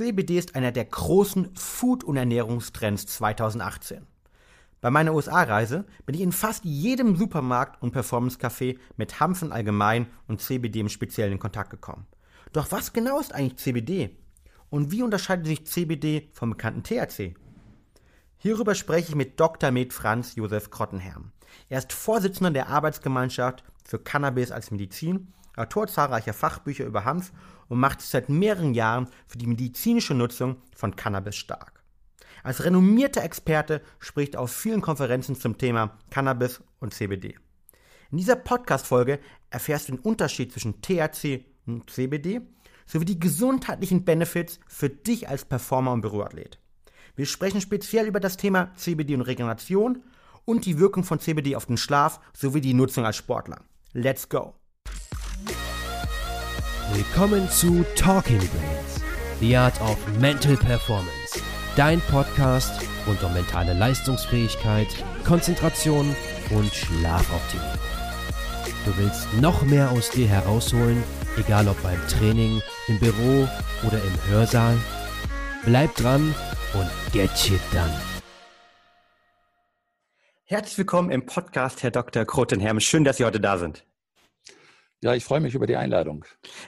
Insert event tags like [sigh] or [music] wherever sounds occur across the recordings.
CBD ist einer der großen Food- und Ernährungstrends 2018. Bei meiner USA-Reise bin ich in fast jedem Supermarkt und Performance-Café mit Hanfen allgemein und CBD im Speziellen in Kontakt gekommen. Doch was genau ist eigentlich CBD? Und wie unterscheidet sich CBD vom bekannten THC? Hierüber spreche ich mit Dr. Med Franz Josef Krottenherm. Er ist Vorsitzender der Arbeitsgemeinschaft für Cannabis als Medizin, Autor zahlreicher Fachbücher über Hanf und macht sich seit mehreren Jahren für die medizinische Nutzung von Cannabis stark. Als renommierter Experte spricht er auf vielen Konferenzen zum Thema Cannabis und CBD. In dieser Podcast-Folge erfährst du den Unterschied zwischen THC und CBD sowie die gesundheitlichen Benefits für dich als Performer und Büroathlet. Wir sprechen speziell über das Thema CBD und Regeneration und die Wirkung von CBD auf den Schlaf sowie die Nutzung als Sportler. Let's go! Willkommen zu Talking Brains, The Art of Mental Performance. Dein Podcast rund um mentale Leistungsfähigkeit, Konzentration und Schlafoptimierung. Du willst noch mehr aus dir herausholen, egal ob beim Training, im Büro oder im Hörsaal? Bleib dran und get shit done. Herzlich willkommen im Podcast, Herr Dr. Krotenherm. Schön, dass Sie heute da sind. Ja, ich freue mich über die Einladung.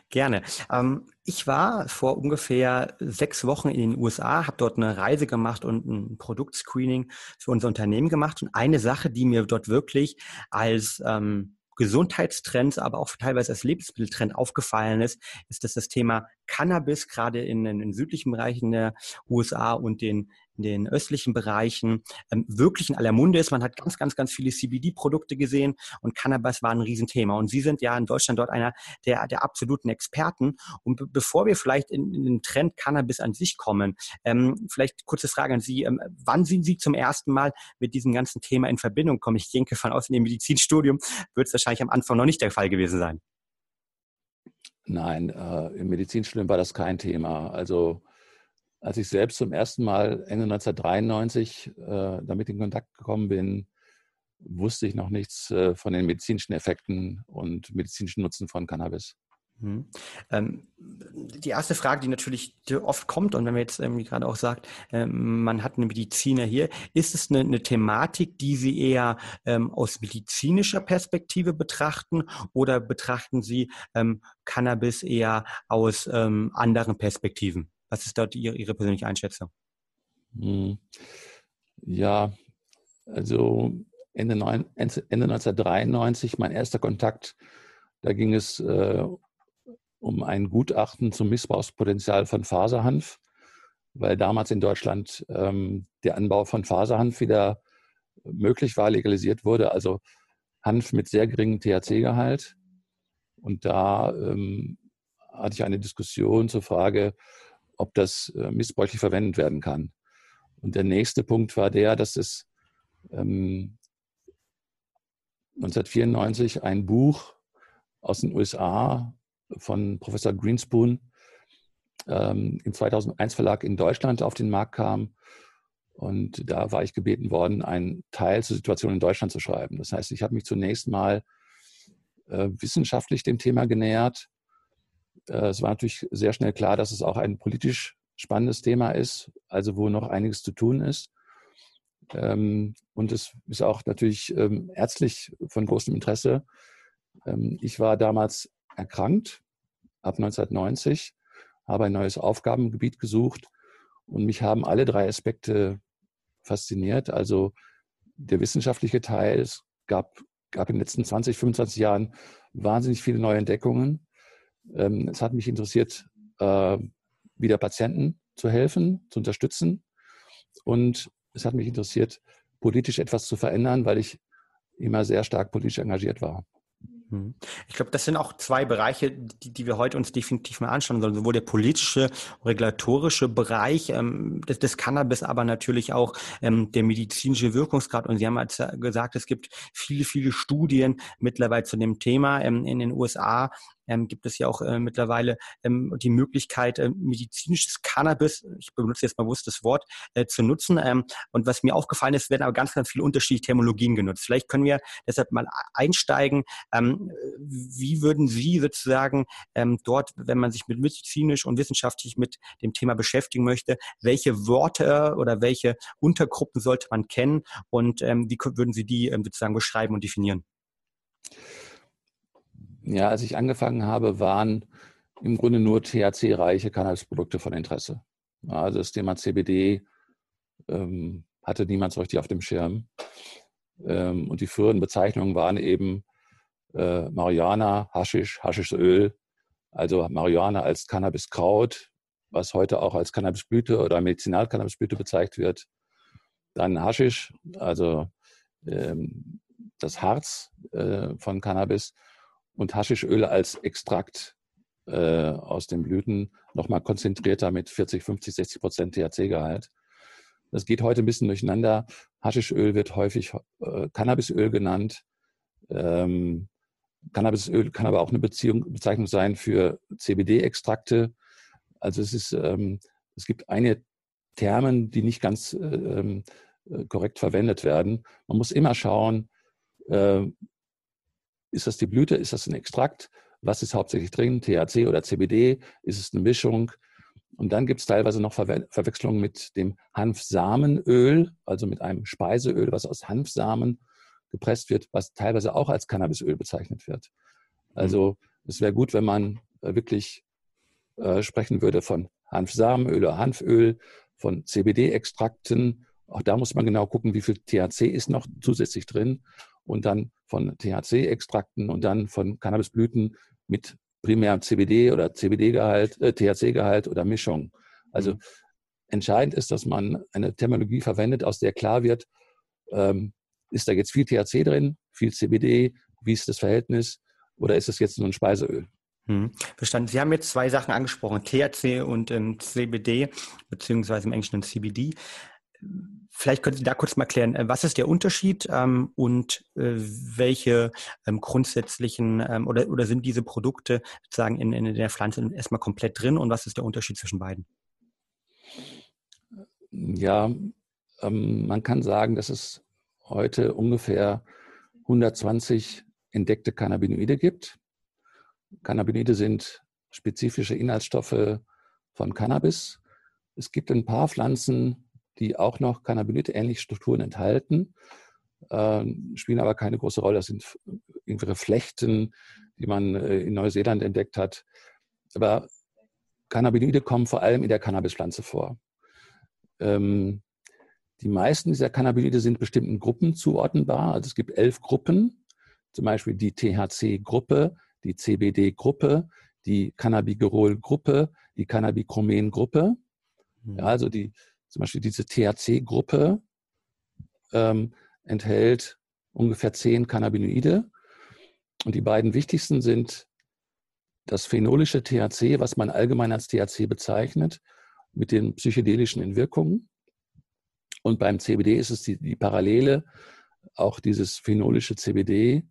Gerne. Ähm, ich war vor ungefähr sechs Wochen in den USA, habe dort eine Reise gemacht und ein Produktscreening für unser Unternehmen gemacht. Und eine Sache, die mir dort wirklich als ähm, Gesundheitstrends, aber auch teilweise als Lebensmitteltrend aufgefallen ist, ist, dass das Thema Cannabis gerade in den südlichen Bereichen der USA und den in den östlichen Bereichen ähm, wirklich in aller Munde ist. Man hat ganz, ganz, ganz viele CBD-Produkte gesehen und Cannabis war ein Riesenthema. Und Sie sind ja in Deutschland dort einer der, der absoluten Experten. Und bevor wir vielleicht in, in, den Trend Cannabis an sich kommen, ähm, vielleicht kurze Frage an Sie. Ähm, wann sind Sie zum ersten Mal mit diesem ganzen Thema in Verbindung gekommen? Ich denke von aus in dem Medizinstudium wird es wahrscheinlich am Anfang noch nicht der Fall gewesen sein. Nein, äh, im Medizinstudium war das kein Thema. Also als ich selbst zum ersten Mal Ende 1993 äh, damit in Kontakt gekommen bin, wusste ich noch nichts äh, von den medizinischen Effekten und medizinischen Nutzen von Cannabis. Mhm. Ähm, die erste Frage, die natürlich oft kommt, und wenn man jetzt irgendwie gerade auch sagt, ähm, man hat einen Mediziner hier, ist es eine, eine Thematik, die Sie eher ähm, aus medizinischer Perspektive betrachten oder betrachten Sie ähm, Cannabis eher aus ähm, anderen Perspektiven? Was ist dort Ihre, Ihre persönliche Einschätzung? Hm. Ja, also Ende, neun, Ende 1993, mein erster Kontakt, da ging es äh, um ein Gutachten zum Missbrauchspotenzial von Faserhanf, weil damals in Deutschland ähm, der Anbau von Faserhanf wieder möglich war, legalisiert wurde, also Hanf mit sehr geringem THC-Gehalt. Und da ähm, hatte ich eine Diskussion zur Frage, ob das äh, missbräuchlich verwendet werden kann. Und der nächste Punkt war der, dass es ähm, 1994 ein Buch aus den USA von Professor Greenspoon ähm, im 2001 Verlag in Deutschland auf den Markt kam. Und da war ich gebeten worden, einen Teil zur Situation in Deutschland zu schreiben. Das heißt, ich habe mich zunächst mal äh, wissenschaftlich dem Thema genähert, äh, es war natürlich sehr schnell klar, dass es auch ein politisch spannendes Thema ist, also wo noch einiges zu tun ist. Ähm, und es ist auch natürlich ähm, ärztlich von großem Interesse. Ähm, ich war damals erkrankt, ab 1990, habe ein neues Aufgabengebiet gesucht und mich haben alle drei Aspekte fasziniert. Also der wissenschaftliche Teil, es gab, gab in den letzten 20, 25 Jahren wahnsinnig viele neue Entdeckungen. Ähm, es hat mich interessiert, äh, wieder Patienten zu helfen, zu unterstützen. Und es hat mich interessiert, politisch etwas zu verändern, weil ich immer sehr stark politisch engagiert war. Mhm. Ich glaube, das sind auch zwei Bereiche, die, die wir heute uns definitiv mal anschauen sollen. Sowohl der politische, regulatorische Bereich ähm, des, des Cannabis, aber natürlich auch ähm, der medizinische Wirkungsgrad. Und Sie haben gesagt, es gibt viele, viele Studien mittlerweile zu dem Thema. Ähm, in den USA ähm, gibt es ja auch äh, mittlerweile ähm, die Möglichkeit, äh, medizinisches Cannabis, ich benutze jetzt mal bewusst das Wort, äh, zu nutzen. Ähm, und was mir aufgefallen ist, werden aber ganz, ganz viele unterschiedliche Terminologien genutzt. Vielleicht können wir deshalb mal einsteigen. Ähm, wie würden Sie sozusagen ähm, dort, wenn man sich mit medizinisch und wissenschaftlich mit dem Thema beschäftigen möchte, welche Worte oder welche Untergruppen sollte man kennen und ähm, wie würden Sie die ähm, sozusagen beschreiben und definieren? Ja, als ich angefangen habe, waren im Grunde nur THC-reiche Cannabisprodukte von Interesse. Also das Thema CBD ähm, hatte niemand so richtig auf dem Schirm. Ähm, und die früheren Bezeichnungen waren eben äh, Marihuana, Haschisch, Haschischöl, also Marihuana als Cannabiskraut, was heute auch als Cannabisblüte oder Medizinalcannabisblüte bezeichnet wird. Dann Haschisch, also ähm, das Harz äh, von Cannabis und Haschischöl als Extrakt äh, aus den Blüten nochmal konzentrierter mit 40, 50, 60 Prozent THC-Gehalt. Das geht heute ein bisschen durcheinander. Haschischöl wird häufig äh, Cannabisöl genannt. Ähm, Cannabisöl kann aber auch eine Beziehung, Bezeichnung sein für CBD-Extrakte. Also es ist, ähm, es gibt eine Termen, die nicht ganz äh, ähm, äh, korrekt verwendet werden. Man muss immer schauen, äh, ist das die Blüte, ist das ein Extrakt, was ist hauptsächlich drin, THC oder CBD, ist es eine Mischung. Und dann gibt es teilweise noch Verwe Verwechslungen mit dem Hanfsamenöl, also mit einem Speiseöl, was aus Hanfsamen gepresst wird, was teilweise auch als Cannabisöl bezeichnet wird. Also es wäre gut, wenn man äh, wirklich äh, sprechen würde von Hanfsamenöl oder Hanföl, von CBD-Extrakten. Auch da muss man genau gucken, wie viel THC ist noch zusätzlich drin und dann von THC-Extrakten und dann von Cannabisblüten mit primär CBD oder CBD-Gehalt, äh, THC-Gehalt oder Mischung. Also mhm. entscheidend ist, dass man eine Terminologie verwendet, aus der klar wird, ähm, ist da jetzt viel THC drin, viel CBD, wie ist das Verhältnis oder ist es jetzt nur ein Speiseöl? Hm, verstanden. Sie haben jetzt zwei Sachen angesprochen, THC und ähm, CBD, beziehungsweise im Englischen CBD. Vielleicht können Sie da kurz mal erklären, äh, was ist der Unterschied ähm, und äh, welche ähm, grundsätzlichen ähm, oder, oder sind diese Produkte sozusagen in, in der Pflanze erstmal komplett drin und was ist der Unterschied zwischen beiden? Ja, ähm, man kann sagen, dass es heute ungefähr 120 entdeckte Cannabinoide gibt. Cannabinoide sind spezifische Inhaltsstoffe von Cannabis. Es gibt ein paar Pflanzen, die auch noch Cannabinoid-ähnliche Strukturen enthalten, äh, spielen aber keine große Rolle. Das sind irgendwelche Flechten, die man äh, in Neuseeland entdeckt hat. Aber Cannabinoide kommen vor allem in der Cannabispflanze vor. Ähm, die meisten dieser Cannabinoide sind bestimmten Gruppen zuordnenbar. Also es gibt elf Gruppen, zum Beispiel die THC-Gruppe, die CBD-Gruppe, die Cannabigerol-Gruppe, die Cannabichromen-Gruppe. Mhm. Ja, also die zum Beispiel diese THC-Gruppe ähm, enthält ungefähr zehn Cannabinoide. Und die beiden wichtigsten sind das phenolische THC, was man allgemein als THC bezeichnet, mit den psychedelischen Wirkungen. Und beim CBD ist es die, die Parallele, auch dieses phenolische CBD,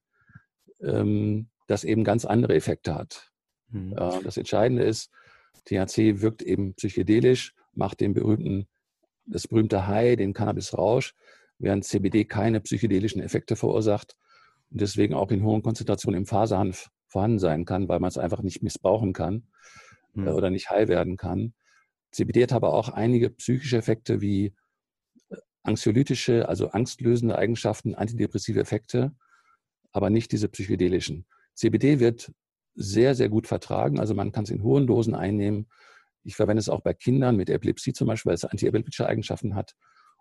ähm, das eben ganz andere Effekte hat. Mhm. Äh, das Entscheidende ist, THC wirkt eben psychedelisch, macht den berühmten das berühmte High, den Cannabisrausch, während CBD keine psychedelischen Effekte verursacht und deswegen auch in hohen Konzentrationen im Faserhanf vorhanden sein kann, weil man es einfach nicht missbrauchen kann mhm. oder nicht high werden kann. CBD hat aber auch einige psychische Effekte wie äh, anxiolytische, also angstlösende Eigenschaften, antidepressive Effekte, aber nicht diese psychedelischen. CBD wird sehr, sehr gut vertragen. Also man kann es in hohen Dosen einnehmen ich verwende es auch bei Kindern mit Epilepsie zum Beispiel, weil es antiepileptische Eigenschaften hat.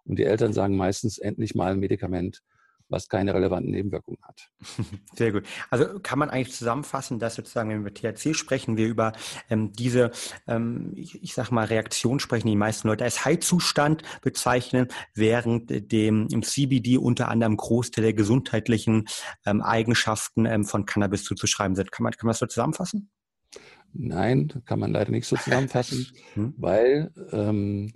Und die Eltern sagen meistens endlich mal ein Medikament, was keine relevanten Nebenwirkungen hat. [laughs] Sehr gut. Also kann man eigentlich zusammenfassen, dass sozusagen, wenn wir THC sprechen, wir über ähm, diese, ähm, ich, ich sage mal, Reaktion sprechen, die, die meisten Leute als High-Zustand bezeichnen, während dem im CBD unter anderem Großteil der gesundheitlichen ähm, Eigenschaften ähm, von Cannabis zuzuschreiben sind. Kann man, kann man das so zusammenfassen? Nein, kann man leider nicht so zusammenfassen, [laughs] hm? weil ähm,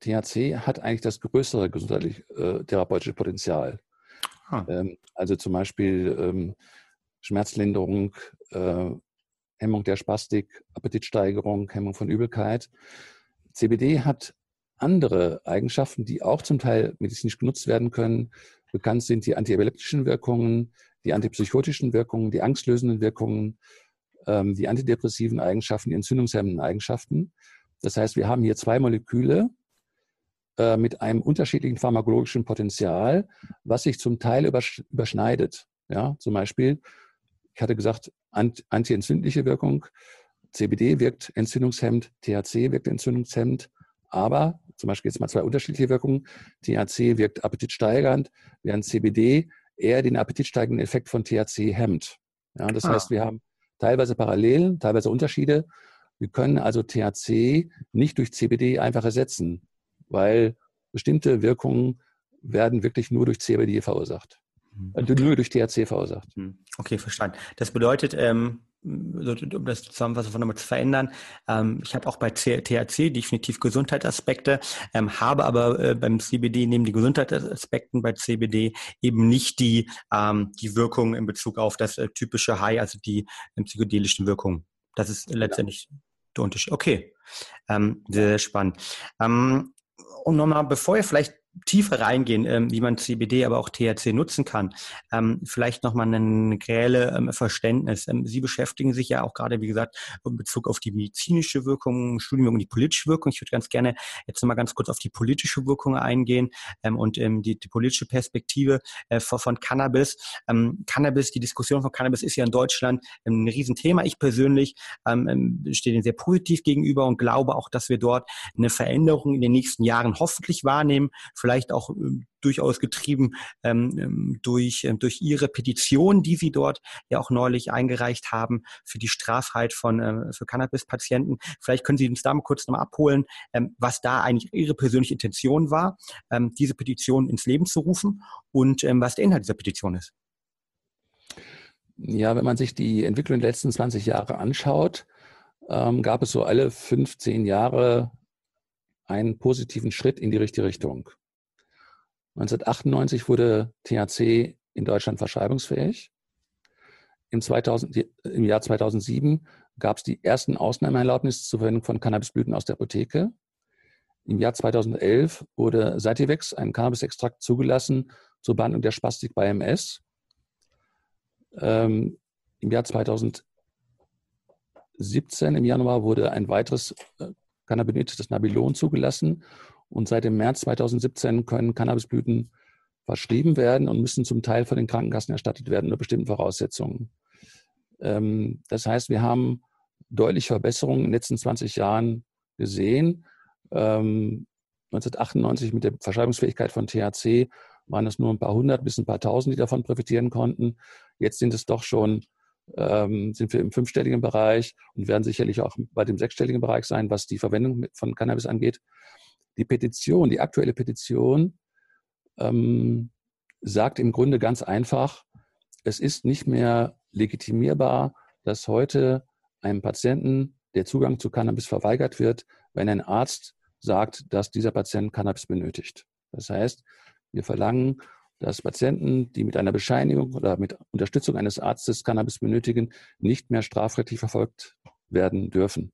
THC hat eigentlich das größere gesundheitlich äh, therapeutische Potenzial. Ah. Ähm, also zum Beispiel ähm, Schmerzlinderung, äh, Hemmung der Spastik, Appetitsteigerung, Hemmung von Übelkeit. CBD hat andere Eigenschaften, die auch zum Teil medizinisch genutzt werden können. Bekannt sind die antiepileptischen Wirkungen, die antipsychotischen Wirkungen, die angstlösenden Wirkungen, ähm, die antidepressiven Eigenschaften, die entzündungshemmenden Eigenschaften. Das heißt, wir haben hier zwei Moleküle äh, mit einem unterschiedlichen pharmakologischen Potenzial, was sich zum Teil überschneidet. Ja, zum Beispiel, ich hatte gesagt, antientzündliche Wirkung. CBD wirkt entzündungshemmend, THC wirkt entzündungshemmend, aber zum Beispiel jetzt mal zwei unterschiedliche Wirkungen. THC wirkt appetitsteigernd, während CBD eher den appetitsteigenden Effekt von THC hemmt. Ja, das ah. heißt, wir haben teilweise Parallelen, teilweise Unterschiede. Wir können also THC nicht durch CBD einfach ersetzen, weil bestimmte Wirkungen werden wirklich nur durch CBD verursacht. Mhm. Nur durch THC verursacht. Hm. Okay, verstanden. Das bedeutet, ähm, um das Zusammenfassen von nochmal zu verändern, ähm, ich habe auch bei THC definitiv Gesundheitsaspekte, ähm, habe aber äh, beim CBD neben den Gesundheitsaspekten bei CBD eben nicht die, ähm, die Wirkung in Bezug auf das äh, typische High, also die äh, psychedelischen Wirkungen. Das ist letztendlich ja. der Unterschied. Okay, ähm, sehr, sehr spannend. Ähm, und nochmal, bevor ihr vielleicht tiefer reingehen, ähm, wie man CBD, aber auch THC nutzen kann. Ähm, vielleicht nochmal ein reelle ähm, Verständnis. Ähm, Sie beschäftigen sich ja auch gerade, wie gesagt, in Bezug auf die medizinische Wirkung, Studienwirkung, die politische Wirkung. Ich würde ganz gerne jetzt nochmal ganz kurz auf die politische Wirkung eingehen ähm, und ähm, die, die, politische Perspektive äh, von, von, Cannabis. Cannabis, die Diskussion von Cannabis ist ja in Deutschland ein Riesenthema. Ich persönlich stehe dem sehr positiv gegenüber und glaube auch, dass wir dort eine Veränderung in den nächsten Jahren hoffentlich wahrnehmen vielleicht auch ähm, durchaus getrieben ähm, ähm, durch, äh, durch Ihre Petition, die Sie dort ja auch neulich eingereicht haben für die Straffreiheit von äh, für Cannabis-Patienten. Vielleicht können Sie uns da mal kurz nochmal abholen, ähm, was da eigentlich Ihre persönliche Intention war, ähm, diese Petition ins Leben zu rufen und ähm, was der Inhalt dieser Petition ist. Ja, wenn man sich die Entwicklung der letzten 20 Jahre anschaut, ähm, gab es so alle 15 Jahre einen positiven Schritt in die richtige Richtung. 1998 wurde THC in Deutschland verschreibungsfähig. Im, 2000, Im, Jahr 2007 gab es die ersten Ausnahmeerlaubnisse zur Verwendung von Cannabisblüten aus der Apotheke. Im Jahr 2011 wurde Sativex, ein Cannabisextrakt, zugelassen zur Behandlung der Spastik bei MS. Ähm, Im Jahr 2017, im Januar, wurde ein weiteres äh, Cannabinoid, das Nabilon, zugelassen und seit dem März 2017 können Cannabisblüten verschrieben werden und müssen zum Teil von den Krankenkassen erstattet werden unter bestimmten Voraussetzungen. Ähm, das heißt, wir haben deutliche Verbesserungen in den letzten 20 Jahren gesehen. 1998 ähm, mit der Verschreibungsfähigkeit von THC waren es nur ein paar hundert bis ein paar tausend, die davon profitieren konnten. Jetzt sind es doch schon, ähm, sind wir im fünfstelligen Bereich und werden sicherlich auch bei dem sechsstelligen Bereich sein, was die Verwendung von Cannabis angeht. Die Petition, die aktuelle Petition, ähm, sagt im Grunde ganz einfach, es ist nicht mehr legitimierbar, dass heute einem Patienten der Zugang zu Cannabis verweigert wird, wenn ein Arzt sagt, dass dieser Patient Cannabis benötigt. Das heißt, wir verlangen, dass Patienten, die mit einer Bescheinigung oder mit Unterstützung eines Arztes Cannabis benötigen, nicht mehr strafrechtlich verfolgt werden dürfen.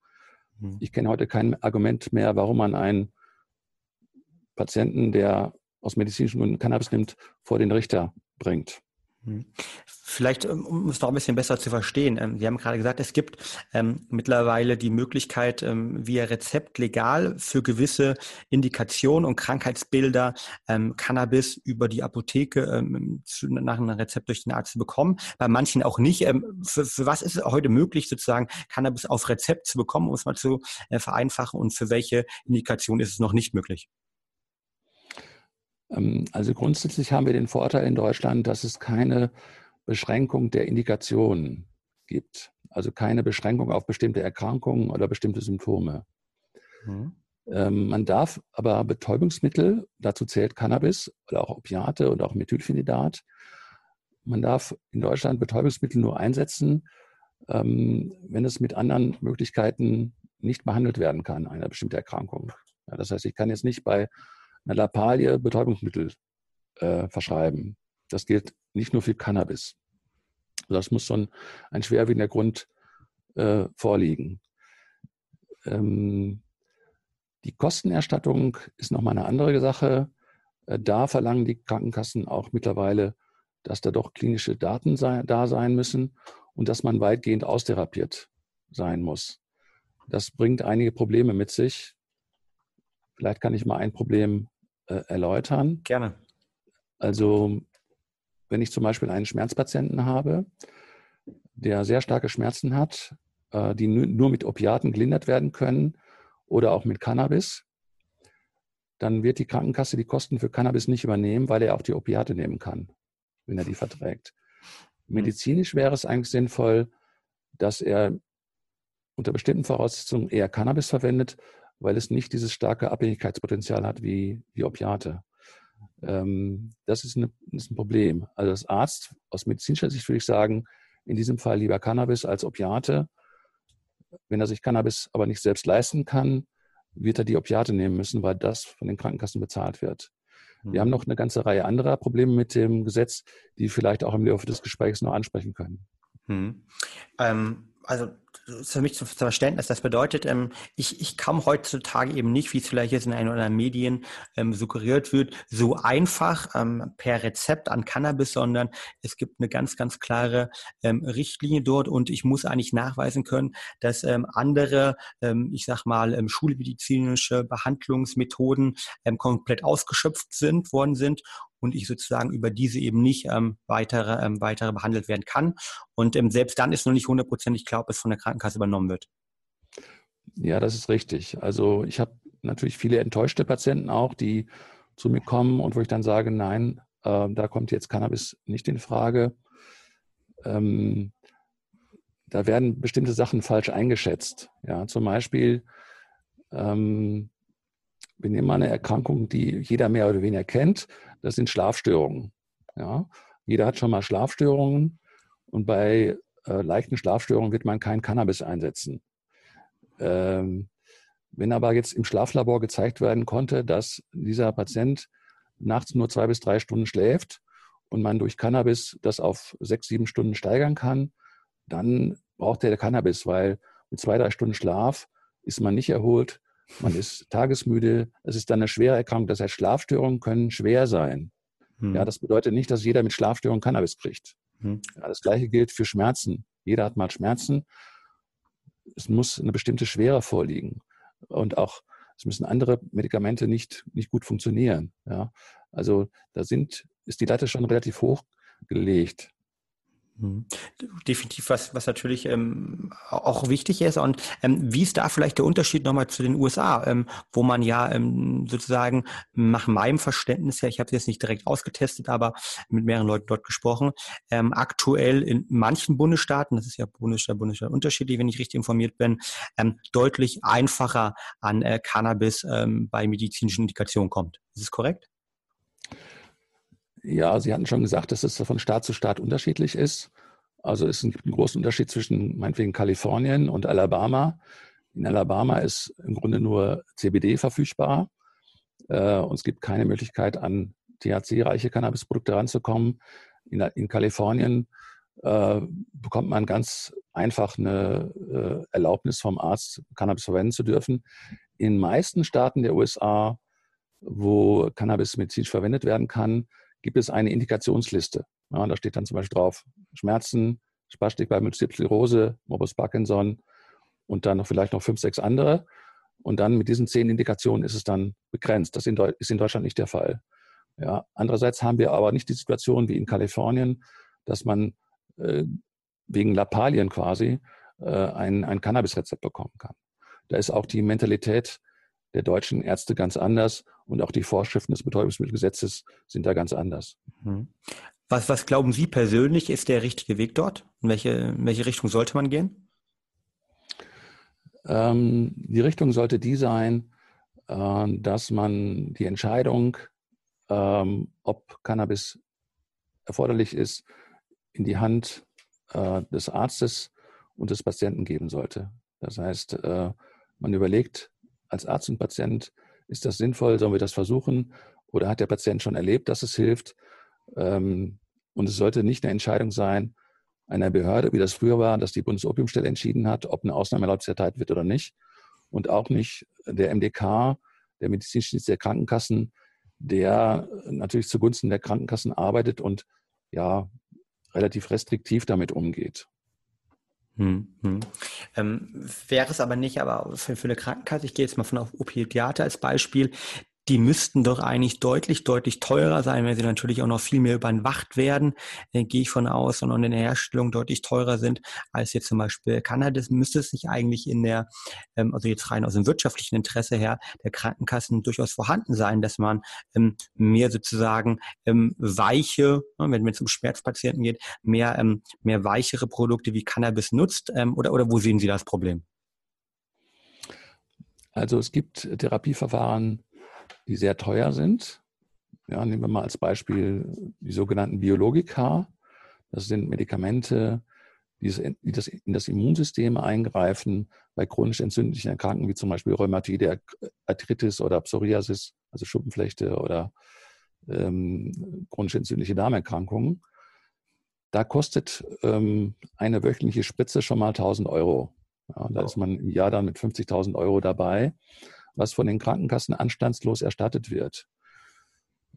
Mhm. Ich kenne heute kein Argument mehr, warum man einen Patienten, der aus medizinischen Gründen Cannabis nimmt, vor den Richter bringt. Hm. Vielleicht, ähm, um es noch ein bisschen besser zu verstehen. Ähm, Sie haben gerade gesagt, es gibt ähm, mittlerweile die Möglichkeit, ähm, via Rezept legal für gewisse Indikationen und Krankheitsbilder ähm, Cannabis über die Apotheke ähm, zu, nach einem Rezept durch den Arzt zu bekommen. Bei manchen auch nicht. Für, für, was ist es heute möglich, sozusagen Cannabis auf Rezept zu bekommen, um es mal zu äh, vereinfachen? Und für welche Indikation ist es noch nicht möglich? Ähm, also grundsätzlich haben wir den Vorteil in Deutschland, dass es keine Beschränkung der Indikationen gibt. Also keine Beschränkung auf bestimmte Erkrankungen oder bestimmte Symptome. Mhm. man darf aber Betäubungsmittel, dazu zählt Cannabis oder auch Opiate und auch Methylphenidat, man darf in Deutschland Betäubungsmittel nur einsetzen, ähm, wenn es mit anderen Möglichkeiten nicht behandelt werden kann, eine bestimmte Erkrankung. Ja, das heißt, ich kann jetzt nicht bei einer Lappalie Betäubungsmittel äh, verschreiben. Das gilt nicht nur für Cannabis. Das muss ein, ein schwerwiegender Grund äh, vorliegen. Ähm, die Kostenerstattung ist nochmal eine andere Sache. Äh, da verlangen die Krankenkassen auch mittlerweile, dass da doch klinische Daten sei, da sein müssen und dass man weitgehend austherapiert sein muss. Das bringt einige Probleme mit sich. Vielleicht kann ich mal ein Problem äh, erläutern. Gerne. Also, wenn ich zum Beispiel einen Schmerzpatienten habe, der sehr starke Schmerzen hat, äh, die nur mit Opiaten gelindert werden können oder auch mit Cannabis, dann wird die Krankenkasse die Kosten für Cannabis nicht übernehmen, weil er auch die Opiate nehmen kann, wenn er die verträgt. Hm. Medizinisch wäre es eigentlich sinnvoll, dass er unter bestimmten Voraussetzungen eher Cannabis verwendet, weil es nicht dieses starke Abhängigkeitspotenzial hat wie, wie Opiate. Ähm, das ist, eine, ist, ein Problem. Also als Arzt aus medizinischer Sicht würde ich sagen, in diesem Fall lieber Cannabis als Opiate. Wenn er sich Cannabis aber nicht selbst leisten kann, wird er die Opiate nehmen müssen, weil das von den Krankenkassen bezahlt wird. Wir mhm. haben noch eine ganze Reihe anderer Probleme mit dem Gesetz, die vielleicht auch im Laufe des Gesprächs noch ansprechen können. Hm. Ähm, also für mich zum Verständnis, das bedeutet, ähm, ich, ich kann heutzutage eben nicht, wie es vielleicht jetzt in einer oder anderen Medien ähm, suggeriert wird, so einfach ähm, per Rezept an Cannabis, sondern es gibt eine ganz, ganz klare Richtlinie dort und ich muss eigentlich nachweisen können, dass andere, ich sag mal, schulmedizinische Behandlungsmethoden komplett ausgeschöpft sind, worden sind und ich sozusagen über diese eben nicht ähm, weitere, ähm, weitere behandelt werden kann. Und ähm, selbst dann ist noch nicht hundertprozentig klar, ob es von der Krankenkasse übernommen wird. Ja, das ist richtig. Also ich habe natürlich viele enttäuschte Patienten auch, die zu mir kommen und wo ich dann sage, nein, äh, da kommt jetzt Cannabis nicht in Frage. Ähm, da werden bestimmte Sachen falsch eingeschätzt. Ja, zum Beispiel, ähm, wir mal eine Erkrankung, die jeder mehr oder weniger kennt. Das sind Schlafstörungen. Ja, jeder hat schon mal Schlafstörungen und bei äh, leichten Schlafstörungen wird man kein Cannabis einsetzen. Ähm, wenn aber jetzt im Schlaflabor gezeigt werden konnte, dass dieser Patient nachts nur zwei bis drei Stunden schläft und man durch Cannabis das auf sechs, sieben Stunden steigern kann, dann braucht er Cannabis, weil mit zwei, drei Stunden Schlaf ist man nicht erholt, man ist tagesmüde, es ist dann eine schwere Erkrankung. Das heißt, Schlafstörungen können schwer sein. Hm. Ja, das bedeutet nicht, dass jeder mit Schlafstörungen Cannabis kriegt. Hm. Ja, das gleiche gilt für Schmerzen. Jeder hat mal Schmerzen. Es muss eine bestimmte Schwere vorliegen. Und auch es müssen andere Medikamente nicht, nicht gut funktionieren. Ja, also da sind, ist die Latte schon relativ hoch gelegt. Mhm. Definitiv was, was natürlich ähm, auch wichtig ist. Und ähm, wie ist da vielleicht der Unterschied nochmal zu den USA, ähm, wo man ja ähm, sozusagen nach meinem Verständnis her, ich habe es jetzt nicht direkt ausgetestet, aber mit mehreren Leuten dort gesprochen, ähm, aktuell in manchen Bundesstaaten, das ist ja Bundesstaat, Bundesstaat unterschiedlich, wenn ich richtig informiert bin, ähm, deutlich einfacher an äh, Cannabis ähm, bei medizinischen Indikationen kommt. Ist es korrekt? Ja, Sie hatten schon gesagt, dass es von Staat zu Staat unterschiedlich ist. Also es gibt einen großen Unterschied zwischen meinetwegen Kalifornien und Alabama. In Alabama ist im Grunde nur CBD verfügbar äh, und es gibt keine Möglichkeit, an THC-reiche Cannabisprodukte ranzukommen. In, in Kalifornien äh, bekommt man ganz einfach eine äh, Erlaubnis vom Arzt, Cannabis verwenden zu dürfen. In den meisten Staaten der USA, wo Cannabis medizinisch verwendet werden kann, gibt es eine Indikationsliste. Ja, da steht dann zum Beispiel drauf Schmerzen, Spastik bei Multiple Morbus Parkinson und dann noch vielleicht noch fünf, sechs andere. Und dann mit diesen zehn Indikationen ist es dann begrenzt. Das ist in Deutschland nicht der Fall. Ja, andererseits haben wir aber nicht die Situation wie in Kalifornien, dass man äh, wegen Lappalien quasi äh, ein, ein Cannabis-Rezept bekommen kann. Da ist auch die Mentalität der deutschen Ärzte ganz anders und auch die Vorschriften des Betäubungsmittelgesetzes sind da ganz anders. Mhm. Was, was glauben Sie persönlich ist der richtige Weg dort? In welche, in welche Richtung sollte man gehen? Ähm, die Richtung sollte die sein, äh, dass man die Entscheidung, ähm, ob Cannabis erforderlich ist, in die Hand äh, des Arztes und des Patienten geben sollte. Das heißt, äh, man überlegt, als Arzt und Patient, ist das sinnvoll? Sollen wir das versuchen? Oder hat der Patient schon erlebt, dass es hilft? Ähm, und es sollte nicht eine Entscheidung sein, einer Behörde, wie das früher war, dass die Bundesopiumstelle entschieden hat, ob eine Ausnahme erlaubt erteilt wird oder nicht. Und auch nicht der MDK, der medizinische Dienst der Krankenkassen, der natürlich zugunsten der Krankenkassen arbeitet und ja relativ restriktiv damit umgeht. Hm, hm. Ähm, wäre es aber nicht, aber für, für eine Krankenkasse, ich gehe jetzt mal von auf Opiate als Beispiel, die müssten doch eigentlich deutlich, deutlich teurer sein, wenn sie natürlich auch noch viel mehr überwacht werden, äh, gehe ich von aus, und in der Herstellung deutlich teurer sind als jetzt zum Beispiel Cannabis, müsste es nicht eigentlich in der, ähm, also jetzt rein aus dem wirtschaftlichen Interesse her, der Krankenkassen durchaus vorhanden sein, dass man ähm, mehr sozusagen ähm, weiche, ne, wenn es um Schmerzpatienten geht, mehr, ähm, mehr weichere Produkte wie Cannabis nutzt, ähm, oder, oder wo sehen Sie das Problem? Also es gibt Therapieverfahren, die sehr teuer sind. Ja, nehmen wir mal als Beispiel die sogenannten Biologika. Das sind Medikamente, die, das, in das Immunsystem eingreifen bei chronisch entzündlichen Erkrankungen, wie zum Beispiel Rheumatoide Arthritis oder Psoriasis, also Schuppenflechte oder ähm, chronisch entzündliche Darmerkrankungen. Da kostet ähm, eine wöchentliche Spritze schon mal 1000 Euro. Ja, da ist man im Jahr dann mit 50.000 Euro dabei was von den Krankenkassen anstandslos erstattet wird.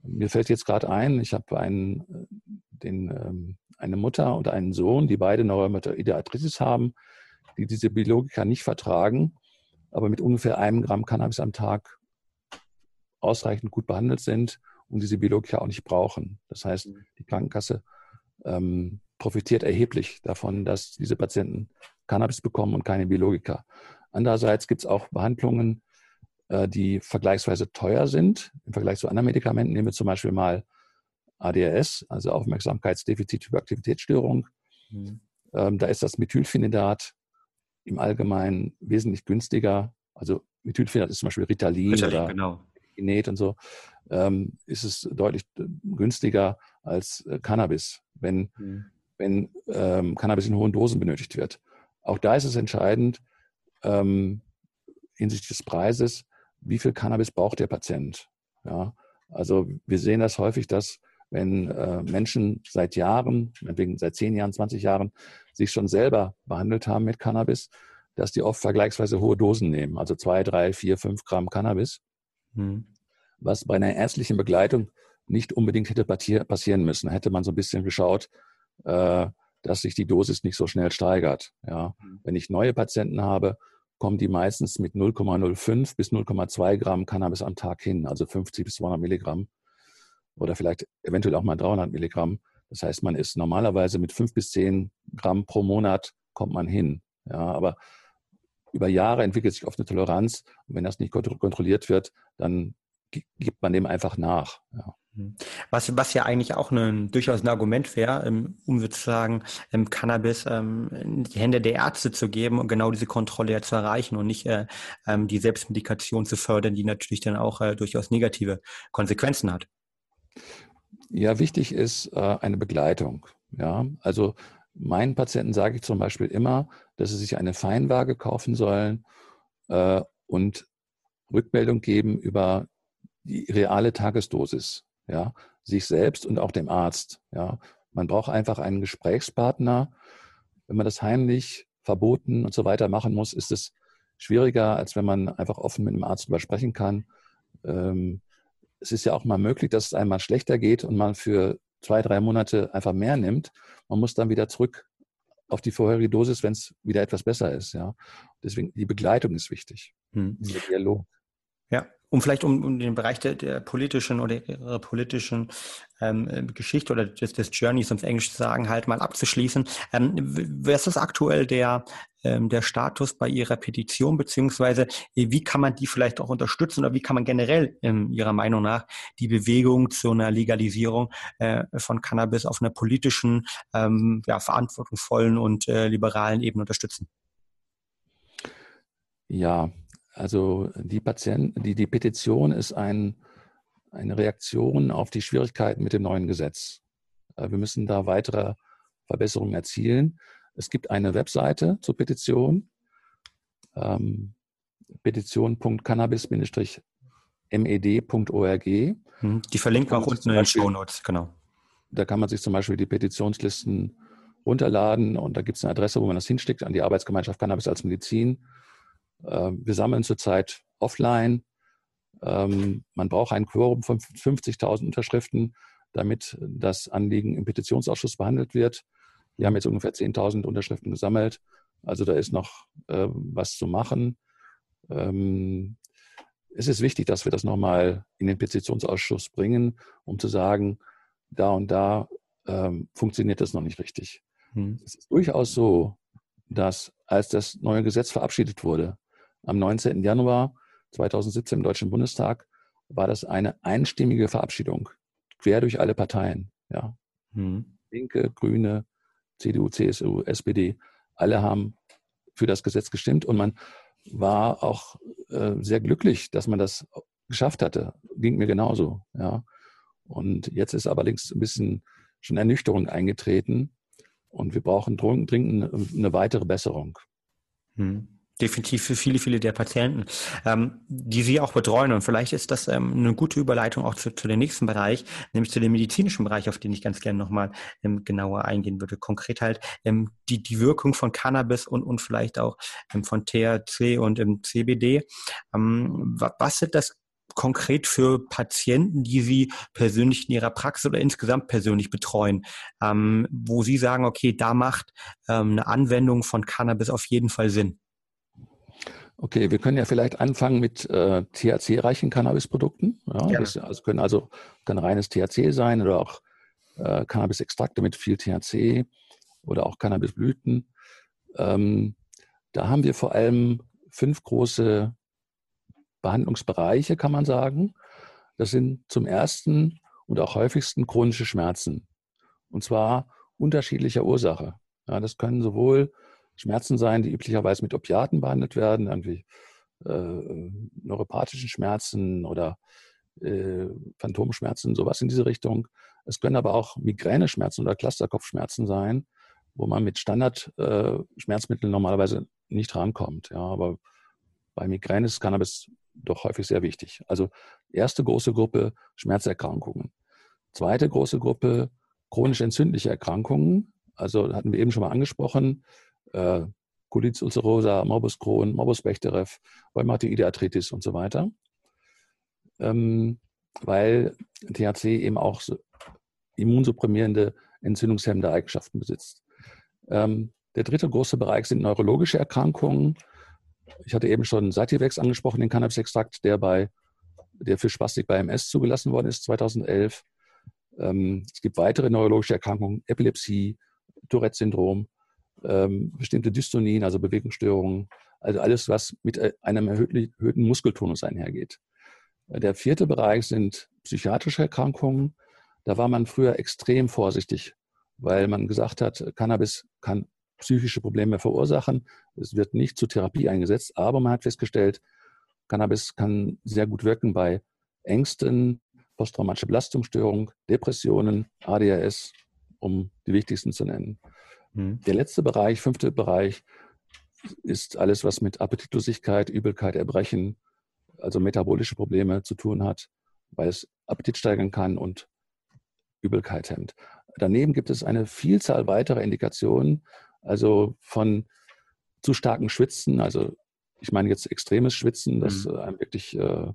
Mir fällt jetzt gerade ein, ich habe einen, den, ähm, eine Mutter und einen Sohn, die beide Neuromatoide Arthritis haben, die diese Biologika nicht vertragen, aber mit ungefähr einem Gramm Cannabis am Tag ausreichend gut behandelt sind und diese Biologika auch nicht brauchen. Das heißt, mhm. die Krankenkasse ähm, profitiert erheblich davon, dass diese Patienten Cannabis bekommen und keine Biologika. Andererseits gibt es auch Behandlungen, äh, die vergleichsweise teuer sind im Vergleich zu anderen Medikamenten. Nehmen wir zum Beispiel mal ADHS, also Aufmerksamkeitsdefizit-Hyperaktivitätsstörung. Mhm. Ähm, da ist das Methylphenidat im Allgemeinen wesentlich günstiger. Also Methylphenidat ist zum Beispiel Ritalin, Ritalin oder genau. Inet und so. Ähm, ist es deutlich äh, günstiger als äh, Cannabis, wenn, mhm. wenn ähm, Cannabis in hohen Dosen benötigt wird. Auch da ist es entscheidend, hinsichtlich des Preises, wie viel Cannabis braucht der Patient. Ja, also wir sehen das häufig, dass wenn äh, Menschen seit Jahren, meinetwegen seit 10 Jahren, 20 Jahren, sich schon selber behandelt haben mit Cannabis, dass die oft vergleichsweise hohe Dosen nehmen, also zwei, drei, vier, fünf Gramm Cannabis, mhm. was bei einer ärztlichen Begleitung nicht unbedingt hätte passieren müssen. Hätte man so ein bisschen geschaut, äh, dass sich die Dosis nicht so schnell steigert. Ja. Mhm. Wenn ich neue Patienten habe, kommen die meistens mit 0,05 bis 0,2 Gramm Cannabis am Tag hin, also 50 bis 200 Milligramm oder vielleicht eventuell auch mal 300 Milligramm. Das heißt, man ist normalerweise mit 5 bis 10 Gramm pro Monat kommt man hin. Ja, aber über Jahre entwickelt sich oft eine Toleranz und wenn das nicht kontrolliert wird, dann gibt man dem einfach nach. Ja. Mhm. Was, was ja eigentlich auch ein, durchaus ein Argument wäre, ähm, um sozusagen ähm, Cannabis ähm, in die Hände der Ärzte zu geben und genau diese Kontrolle ja zu erreichen und nicht äh, ähm, die Selbstmedikation zu fördern, die natürlich dann auch äh, durchaus negative Konsequenzen hat. Ja, wichtig ist äh, eine Begleitung. Ja, also meinen Patienten sage ich zum Beispiel immer, dass sie sich eine Feinwaage kaufen sollen äh, und Rückmeldung geben über die reale Tagesdosis ja, sich selbst und auch dem Arzt. Ja. Man braucht einfach einen Gesprächspartner. Wenn man das heimlich, verboten und so weiter machen muss, ist es schwieriger, als wenn man einfach offen mit einem Arzt darüber sprechen kann. Ähm, es ist ja auch mal möglich, dass es einmal schlechter geht und man für zwei, drei Monate einfach mehr nimmt. Man muss dann wieder zurück auf die vorherige Dosis, wenn es wieder etwas besser ist. Ja. Deswegen die Begleitung ist wichtig. Hm. Der Dialog. Ja, um vielleicht um, um den Bereich der, der politischen oder ihrer politischen ähm, äh, Geschichte oder des, des Journeys, um es Englisch zu sagen, halt mal abzuschließen. Ähm, was ist aktuell der, ähm, der Status bei Ihrer Petition, beziehungsweise äh, wie kann man die vielleicht auch unterstützen oder wie kann man generell ähm, Ihrer Meinung nach die Bewegung zu einer Legalisierung äh, von Cannabis auf einer politischen, ähm, ja, verantwortungsvollen und äh, liberalen Ebene unterstützen? Ja, also die, Patienten, die, die Petition ist ein, eine Reaktion auf die Schwierigkeiten mit dem neuen Gesetz. Äh, wir müssen da weitere Verbesserungen erzielen. Es gibt eine Webseite zur Petition, ähm, petition.cannabis-med.org. Hm, die verlinken wir auch unten in den Show Notes, genau. Da kann man sich zum Beispiel die Petitionslisten runterladen und da gibt es eine Adresse, wo man das hinsteckt an die Arbeitsgemeinschaft Cannabis als Medizin. Ähm, wir sammeln zurzeit offline. Ähm, man braucht ein Quorum von 50.000 Unterschriften, damit das Anliegen im Petitionsausschuss behandelt wird. Wir haben jetzt ungefähr 10.000 Unterschriften gesammelt. Also da ist noch äh, was zu machen. Ähm, es ist wichtig, dass wir das nochmal in den Petitionsausschuss bringen, um zu sagen, da und da funktioniert das noch nicht richtig. Hm. Es ist durchaus so, dass als das neue Gesetz verabschiedet wurde, am 19. Januar 2017 im Deutschen Bundestag, war das eine einstimmige Verabschiedung, quer durch alle Parteien. Ja. Hm. Linke, Grüne, CDU, CSU, SPD, alle haben für das Gesetz gestimmt und man war auch äh, sehr glücklich, dass man das geschafft hatte. Ging mir genauso. Ja. Und jetzt ist allerdings ein bisschen schon Ernüchterung eingetreten und wir brauchen dringend eine weitere Besserung. Hm definitiv für viele, viele der Patienten, ähm, die Sie auch betreuen. Und vielleicht ist das ähm, eine gute Überleitung auch zu, zu dem nächsten Bereich, nämlich zu dem medizinischen Bereich, auf den ich ganz gerne nochmal ähm, genauer eingehen würde. Konkret halt ähm, die, die Wirkung von Cannabis und, und vielleicht auch ähm, von THC und im CBD. Ähm, was sind das konkret für Patienten, die Sie persönlich in Ihrer Praxis oder insgesamt persönlich betreuen, ähm, wo Sie sagen, okay, da macht ähm, eine Anwendung von Cannabis auf jeden Fall Sinn? Okay, wir können ja vielleicht anfangen mit äh, THC-reichen Cannabisprodukten. Ja, das also können also kann reines THC sein oder auch äh, Cannabis-Extrakte mit viel THC oder auch Cannabisblüten. Ähm, da haben wir vor allem fünf große Behandlungsbereiche, kann man sagen. Das sind zum ersten und auch häufigsten chronische Schmerzen. Und zwar unterschiedlicher Ursache. Ja, das können sowohl Schmerzen sein, die üblicherweise mit Opiaten behandelt werden, irgendwie äh, neuropathischen Schmerzen oder äh, Phantomschmerzen, sowas in diese Richtung. Es können aber auch Migräneschmerzen oder Clusterkopfschmerzen sein, wo man mit Standardschmerzmitteln äh, normalerweise nicht rankommt. Ja, aber bei Migräne ist Cannabis doch häufig sehr wichtig. Also erste große Gruppe Schmerzerkrankungen. Zweite große Gruppe chronisch entzündliche Erkrankungen. Also hatten wir eben schon mal angesprochen, äh, Colitis ulcerosa, Morbus Crohn, Morbus Bechterew, Rheumatoide Arthritis und so weiter. Ähm, weil THC eben auch so immunsupprimierende, entzündungshemmende Eigenschaften besitzt. Ähm, der dritte große Bereich sind neurologische Erkrankungen. Ich hatte eben schon Sativex angesprochen, den Cannabis-Extrakt, der, der für Spastik bei MS zugelassen worden ist 2011. Ähm, es gibt weitere neurologische Erkrankungen, Epilepsie, Tourette-Syndrom, ähm, bestimmte Dystonien, also Bewegungsstörungen, also alles, was mit äh, einem erhöhten Muskeltonus einhergeht. Der vierte Bereich sind psychiatrische Erkrankungen. Da war man früher extrem vorsichtig, weil man gesagt hat, Cannabis kann psychische Probleme verursachen. Es wird nicht zur Therapie eingesetzt, aber man hat festgestellt, Cannabis kann sehr gut wirken bei Ängsten, posttraumatische Belastungsstörung, Depressionen, ADHS, um die wichtigsten zu nennen. Mhm. Der letzte Bereich, fünfte Bereich, ist alles, was mit Appetitlosigkeit, Übelkeit, Erbrechen, also metabolische Probleme zu tun hat, weil es Appetit steigern kann und Übelkeit hemmt. Daneben gibt es eine Vielzahl weiterer Indikationen, also von zu starken Schwitzen, also ich meine jetzt extremes Schwitzen, dass mhm. einem wirklich äh,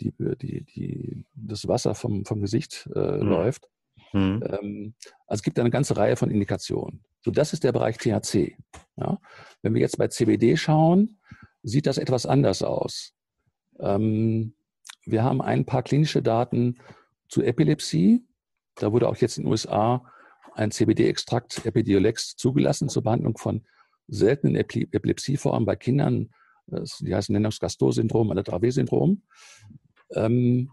die, die, die, das Wasser vom, vom Gesicht äh, mhm. läuft. Mhm. Ähm, also es gibt eine ganze Reihe von Indikationen. So, das ist der Bereich THC. Ja. Wenn wir jetzt bei CBD schauen, sieht das etwas anders aus. Ähm, wir haben ein paar klinische Daten zu Epilepsie. Da wurde auch jetzt in den USA ein CBD-Extrakt Epidiolex zugelassen zur Behandlung von seltenen Epilepsieformen bei Kindern. Die heißen Lennox-Gastaut-Syndrom oder Dravet-Syndrom. Ähm,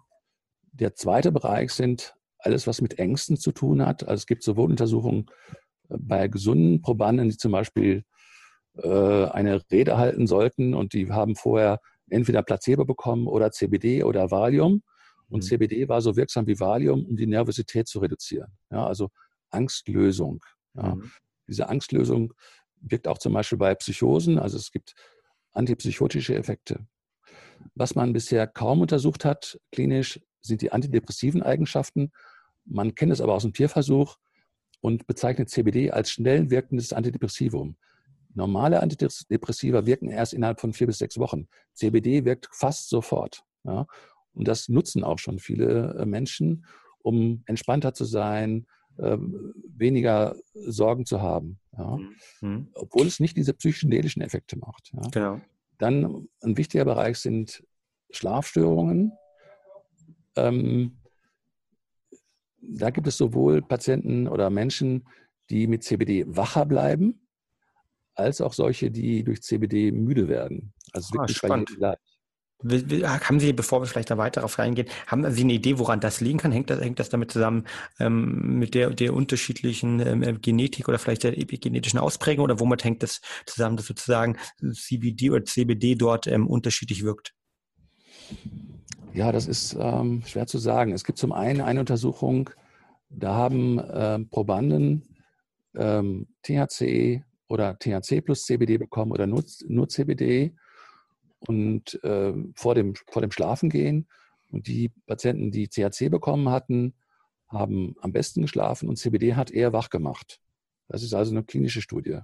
der zweite Bereich sind alles, was mit Ängsten zu tun hat. Also es gibt sowohl Untersuchungen äh, bei gesunden Probanden, die zum Beispiel äh, eine Rede halten sollten und die haben vorher entweder Placebo bekommen oder CBD oder Valium. Und mhm. CBD war so wirksam wie Valium, um die Nervosität zu reduzieren. Ja, also Angstlösung. Ja. Mhm. Diese Angstlösung wirkt auch zum Beispiel bei Psychosen. Also es gibt antipsychotische Effekte. Was man bisher kaum untersucht hat, klinisch, sind die antidepressiven Eigenschaften. Man kennt es aber aus dem Tierversuch. und bezeichnet CBD als schnell wirkendes Antidepressivum. Normale Antidepressiva wirken erst innerhalb von vier bis sechs Wochen. CBD wirkt fast sofort. Ja? Und das nutzen auch schon viele äh, Menschen, um entspannter zu sein, ähm, weniger Sorgen zu haben. Ja? Mhm. Obwohl es nicht diese psychedelischen Effekte macht. Ja? Genau. Dann ein wichtiger Bereich sind Schlafstörungen. Ähm, da gibt es sowohl Patienten oder Menschen, die mit CBD wacher bleiben, als auch solche, die durch CBD müde werden. Also ah, wirklich spannend. Haben Sie, bevor wir vielleicht da weiter darauf reingehen, haben Sie eine Idee, woran das liegen kann? Hängt das, hängt das damit zusammen ähm, mit der, der unterschiedlichen ähm, äh, Genetik oder vielleicht der epigenetischen Ausprägung oder womit hängt das zusammen, dass sozusagen CBD oder CBD dort ähm, unterschiedlich wirkt? Ja, das ist ähm, schwer zu sagen. Es gibt zum einen eine Untersuchung, da haben äh, Probanden ähm, THC oder THC plus CBD bekommen oder nur, nur CBD und äh, vor, dem, vor dem Schlafengehen. Und die Patienten, die THC bekommen hatten, haben am besten geschlafen und CBD hat eher wach gemacht. Das ist also eine klinische Studie.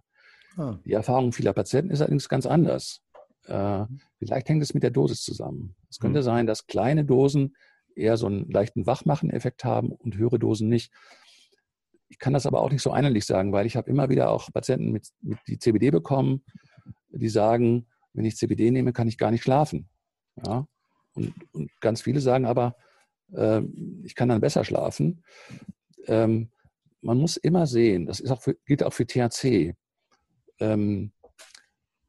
Ah. Die Erfahrung vieler Patienten ist allerdings ganz anders. Äh, vielleicht hängt es mit der Dosis zusammen. Es könnte mhm. sein, dass kleine Dosen eher so einen leichten Wachmachen-Effekt haben und höhere Dosen nicht. Ich kann das aber auch nicht so einheitlich sagen, weil ich habe immer wieder auch Patienten, mit, mit die CBD bekommen, die sagen, wenn ich CBD nehme, kann ich gar nicht schlafen. Ja? Und, und ganz viele sagen aber, äh, ich kann dann besser schlafen. Ähm, man muss immer sehen, das auch für, gilt auch für THC. Ähm,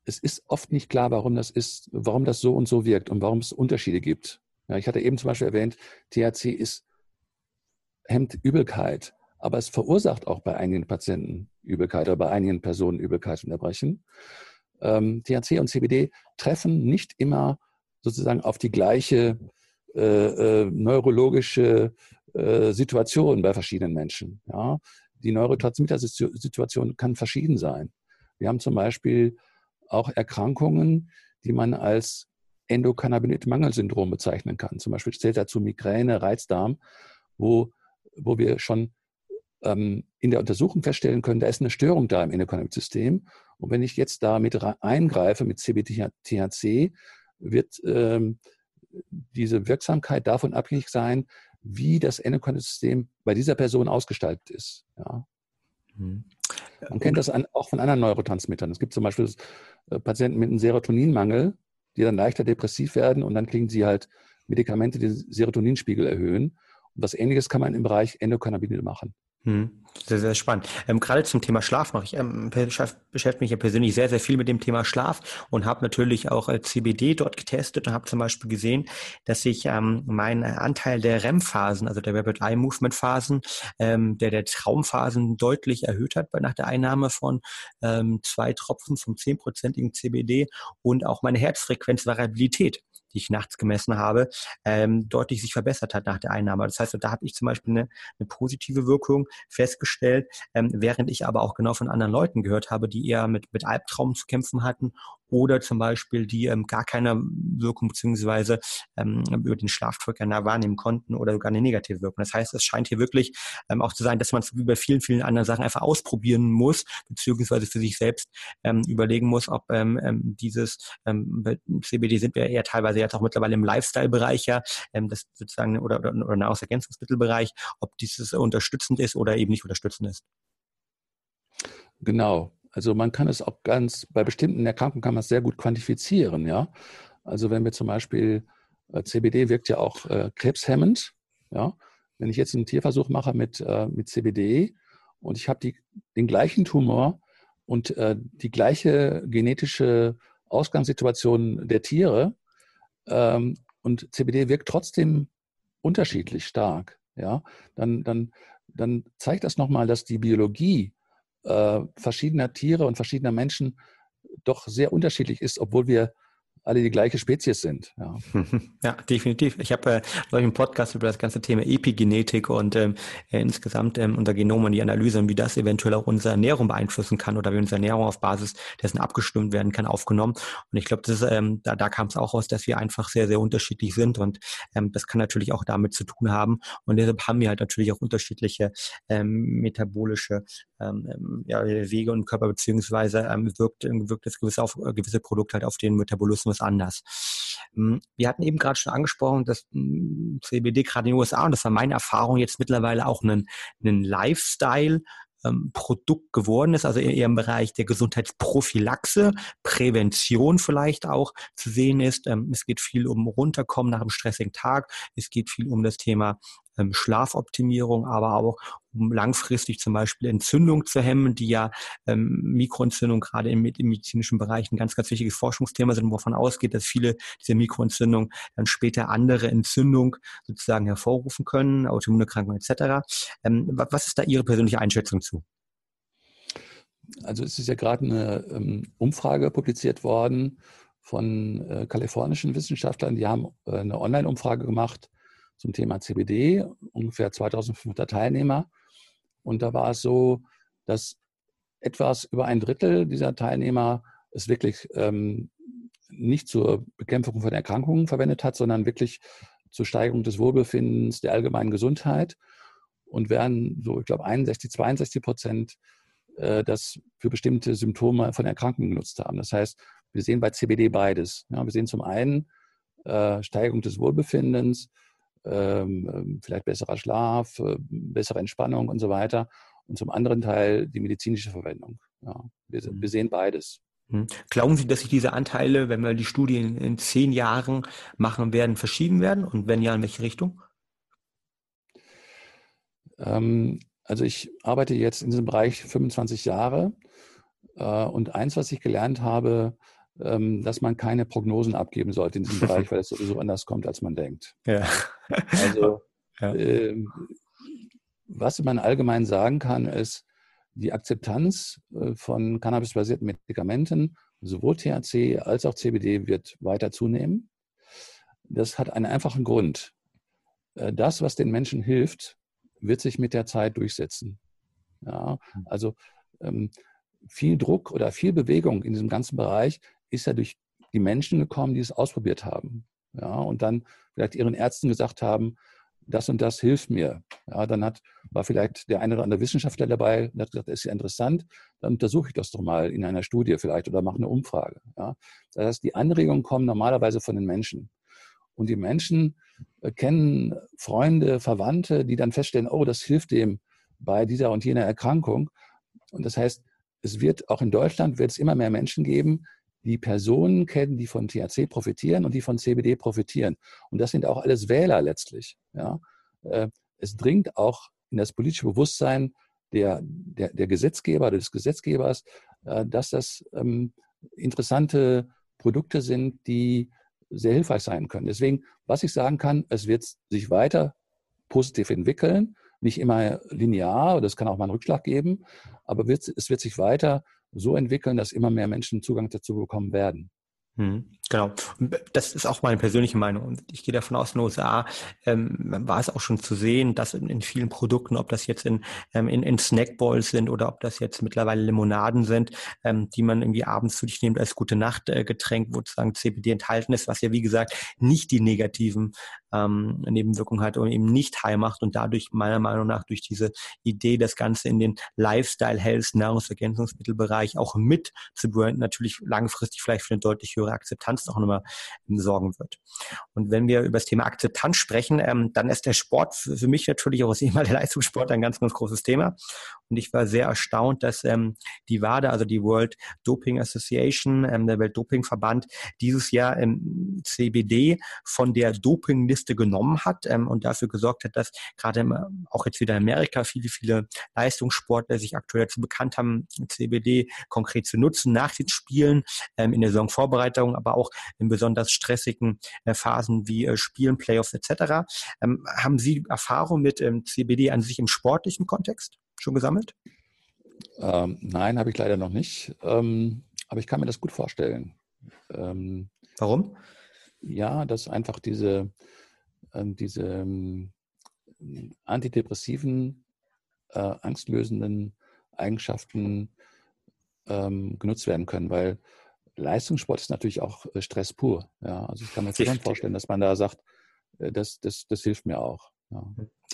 es ist oft nicht klar, warum das ist, warum das so und so wirkt und warum es Unterschiede gibt. Ja, ich hatte eben zum Beispiel erwähnt, THC ist, hemmt Übelkeit, aber es verursacht auch bei einigen Patienten Übelkeit oder bei einigen Personen Übelkeit und Erbrechen ähm, THC und CBD treffen nicht immer sozusagen auf die gleiche äh, äh, neurologische äh, Situation bei verschiedenen Menschen. Ja? Die Neurotransmitter-Situation kann verschieden sein. Wir haben zum Beispiel auch Erkrankungen, die man als Endokannabinoid-Mangelsyndrom bezeichnen kann. Zum Beispiel zählt dazu Migräne, Reizdarm, wo, wo wir schon ähm, in der Untersuchung feststellen können, da ist eine Störung da im Endokannabinoid-System. Und wenn ich jetzt da mit eingreife mit CBTHC, wird ähm, diese Wirksamkeit davon abhängig sein, wie das Endokannabinoid-System bei dieser Person ausgestaltet ist. Ja. Mhm. Man kennt das an, auch von anderen Neurotransmittern. Es gibt zum Beispiel äh, Patienten mit einem Serotoninmangel, die dann leichter depressiv werden und dann kriegen sie halt Medikamente, die den Serotoninspiegel erhöhen. Und was Ähnliches kann man im Bereich Endokannabinoide machen. Hm. Sehr, sehr spannend. Ähm, gerade zum Thema Schlaf mache ich ähm, beschäftige mich ja persönlich sehr, sehr viel mit dem Thema Schlaf und habe natürlich auch äh, CBD dort getestet und habe zum Beispiel gesehen, dass sich ähm, mein Anteil der REM-Phasen, also der Rapid Eye Movement Phasen, ähm, der der Traumphasen deutlich erhöht hat bei nach der Einnahme von ähm, zwei Tropfen vom zehnprozentigen CBD und auch meine Herzfrequenzvariabilität die ich nachts gemessen habe, ähm, deutlich sich verbessert hat nach der Einnahme. Das heißt, da habe ich zum Beispiel eine, eine positive Wirkung festgestellt, ähm, während ich aber auch genau von anderen Leuten gehört habe, die eher mit, mit Albtraum zu kämpfen hatten oder zum Beispiel die ähm, gar keine Wirkung beziehungsweise ähm, über den Schlafdruck ja wahrnehmen konnten oder sogar eine negative Wirkung. Das heißt, es scheint hier wirklich ähm, auch zu sein, dass man es bei vielen, vielen anderen Sachen einfach ausprobieren muss, beziehungsweise für sich selbst ähm, überlegen muss, ob ähm, ähm dieses ähm, CBD sind wir eher teilweise jetzt auch mittlerweile im Lifestyle-Bereich ja, ähm, das sozusagen oder, oder, oder Nahrungsergänzungsmittelbereich, ob dieses unterstützend ist oder eben nicht unterstützend ist. Genau. Also man kann es auch ganz, bei bestimmten Erkrankungen kann man es sehr gut quantifizieren, ja. Also wenn wir zum Beispiel, äh, CBD wirkt ja auch äh, krebshemmend, ja. Wenn ich jetzt einen Tierversuch mache mit, äh, mit CBD und ich habe den gleichen Tumor und äh, die gleiche genetische Ausgangssituation der Tiere ähm, und CBD wirkt trotzdem unterschiedlich stark, ja, dann, dann, dann zeigt das nochmal, dass die Biologie äh, verschiedener Tiere und verschiedener Menschen doch sehr unterschiedlich ist, obwohl wir alle die gleiche Spezies sind. Ja, [laughs] ja definitiv. Ich habe äh, einen Podcast über das ganze Thema Epigenetik und ähm, äh, insgesamt ähm, unser Genom und die Analyse und wie das eventuell auch unsere Ernährung beeinflussen kann oder wie unsere Ernährung auf Basis dessen abgestimmt werden kann, aufgenommen. Und ich glaube, ähm, da, da kam es auch raus, dass wir einfach sehr, sehr unterschiedlich sind und ähm, das kann natürlich auch damit zu tun haben. Und deshalb haben wir halt natürlich auch unterschiedliche ähm, metabolische ähm, ähm ja, Wege und Körper beziehungsweise ähm, wirkt, wirkt das gewisse, auf, äh, gewisse Produkt halt auf den Metabolismus anders. Hm, wir hatten eben gerade schon angesprochen, dass hm, CBD gerade in den USA, und das war meine Erfahrung, jetzt mittlerweile auch einen, einen Lifestyle ähm, Produkt geworden ist, also eher im Bereich der Gesundheitsprophylaxe, Prävention vielleicht auch zu sehen ist. Ähm, es geht viel um Runterkommen nach einem stressigen Tag. Es geht viel um das Thema ähm, Schlafoptimierung, aber auch um langfristig zum Beispiel Entzündung zu hemmen, die ja ähm, Mikroentzündung gerade im, im, medizinischen Bereich ein ganz, ganz wichtiges Forschungsthema sind, wovon ausgeht, dass viele dieser Mikroentzündungen dann später andere Entzündung sozusagen hervorrufen können, Autoimmunerkrankungen etc. Ähm, was ist da Ihre persönliche Einschätzung zu? Also es ist ja gerade eine ähm, Umfrage publiziert worden von äh, kalifornischen Wissenschaftlern, die haben äh, eine Online-Umfrage gemacht zum Thema CBD, ungefähr 2500 Teilnehmer. Und da war es so, dass etwas über ein Drittel dieser Teilnehmer es wirklich ähm, nicht zur Bekämpfung von Erkrankungen verwendet hat, sondern wirklich zur Steigerung des Wohlbefindens, der allgemeinen Gesundheit. Und während so, ich glaube, 61, 62 Prozent äh, das für bestimmte Symptome von Erkrankungen genutzt haben. Das heißt, wir sehen bei CBD beides. Ja, wir sehen zum einen äh, Steigerung des Wohlbefindens, ähm, vielleicht besserer Schlaf, äh, bessere Entspannung und so weiter. Und zum anderen Teil die medizinische Verwendung. Ja, wir, wir mhm. sehen beides. Mhm. Glauben Sie, dass sich diese Anteile, wenn wir die Studie in, zehn Jahren machen werden, verschieben werden? Und wenn ja, in welche Richtung? Ähm, also ich arbeite jetzt in diesem Bereich 25 Jahre. Äh, und eins, was ich gelernt habe, dass man keine Prognosen abgeben sollte in diesem [laughs] Bereich, weil es sowieso anders kommt, als man denkt. Ja. Also, [laughs] ja. Äh, was man allgemein sagen kann, ist, die Akzeptanz äh, von cannabisbasierten Medikamenten, sowohl THC als auch CBD, wird weiter zunehmen. Das hat einen einfachen Grund. Äh, das, was den Menschen hilft, wird sich mit der Zeit durchsetzen. Ja, also ähm, viel Druck oder viel Bewegung in diesem ganzen Bereich ist ja durch die Menschen gekommen, die es ausprobiert haben. Ja, und dann vielleicht ihren Ärzten gesagt haben, das und das hilft mir. Ja, dann hat, war vielleicht der eine oder andere Wissenschaftler dabei und hat gesagt, das ist ja interessant, dann untersuche ich das doch mal in einer Studie vielleicht oder mache eine Umfrage. Ja. Das heißt, die Anregungen kommen normalerweise von den Menschen. Und die Menschen äh, kennen Freunde, Verwandte, die dann feststellen, oh, das hilft dem bei dieser und jener Erkrankung. Und das heißt, es wird auch in Deutschland wird es immer mehr Menschen geben, die Personen kennen, die von THC profitieren und die von CBD profitieren. Und das sind auch alles Wähler letztlich. Ja. Äh, es dringt auch in das politische Bewusstsein der, der, der Gesetzgeber, des Gesetzgebers, äh, dass das ähm, interessante Produkte sind, die sehr hilfreich sein können. Deswegen, was ich sagen kann, es wird sich weiter positiv entwickeln, nicht immer linear, das kann auch mal einen Rückschlag geben, aber wird, es wird sich weiter so entwickeln, dass immer mehr Menschen Zugang dazu bekommen werden. Hm, genau. Das ist auch meine persönliche Meinung. Und ich gehe davon aus, in den USA ähm, war es auch schon zu sehen, dass in, in vielen Produkten, ob das jetzt in, ähm, in, in Snackballs sind oder ob das jetzt mittlerweile Limonaden sind, ähm, die man irgendwie abends zu sich nimmt als gute Nachtgetränk, äh, wo sozusagen CBD enthalten ist, was ja wie gesagt nicht die negativen ähm, Nebenwirkungen hat und eben nicht high macht und dadurch meiner Meinung nach durch diese Idee, das Ganze in den Lifestyle Health Nahrungsergänzungsmittelbereich auch mit zu branden, natürlich langfristig vielleicht für eine deutlich höhere Akzeptanz noch immer sorgen wird. Und wenn wir über das Thema Akzeptanz sprechen, ähm, dann ist der Sport für, für mich natürlich auch als ehemaliger [laughs] Leistungssport ein ganz, ganz großes Thema. Und ich war sehr erstaunt, dass ähm, die WADA, also die World Doping Association, ähm, der Weltdopingverband, dieses Jahr ähm, CBD von der Dopingliste genommen hat ähm, und dafür gesorgt hat, dass gerade auch jetzt wieder in Amerika viele, viele Leistungssportler sich aktuell dazu bekannt haben, CBD konkret zu nutzen nach den Spielen, ähm, in der Saisonvorbereitung, aber auch in besonders stressigen äh, Phasen wie äh, Spielen, Playoffs etc. Ähm, haben Sie Erfahrung mit ähm, CBD an sich im sportlichen Kontext? schon gesammelt? Ähm, nein, habe ich leider noch nicht. Ähm, aber ich kann mir das gut vorstellen. Ähm, Warum? Ja, dass einfach diese, ähm, diese antidepressiven, äh, angstlösenden Eigenschaften genutzt werden können, weil Leistungssport ist natürlich auch äh, Stress pur. Ja, also ich kann mir schon vorstellen, dass man da sagt, äh, das, das, das hilft mir auch. Ja.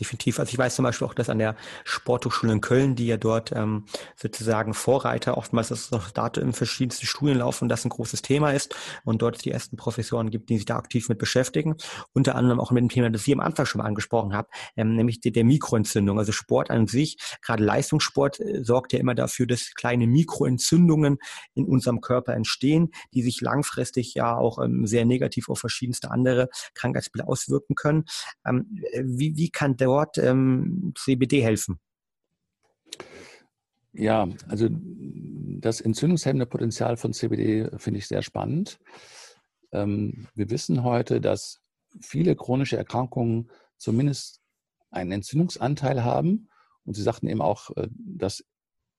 Definitiv. Also ich weiß zum Beispiel auch, dass an der Sporthochschule in Köln, die ja dort ähm, sozusagen Vorreiter, oftmals ist es noch Daten in verschiedensten Studien laufen, das ein großes Thema ist und dort die ersten Professoren gibt, die sich da aktiv mit beschäftigen. Unter anderem auch mit dem Thema, das Sie am Anfang schon mal angesprochen haben, ähm, nämlich der, der Mikroentzündung. Also Sport an sich, gerade Leistungssport, äh, sorgt ja immer dafür, dass kleine Mikroentzündungen in unserem Körper entstehen, die sich langfristig ja auch ähm, sehr negativ auf verschiedenste andere Krankheitsbilder auswirken können. Ähm, wie, wie kann dort ähm, CBD helfen? Ja, also das entzündungshemmende Potenzial von CBD finde ich sehr spannend. Ähm, wir wissen heute, dass viele chronische Erkrankungen zumindest einen Entzündungsanteil haben. Und Sie sagten eben auch, äh, dass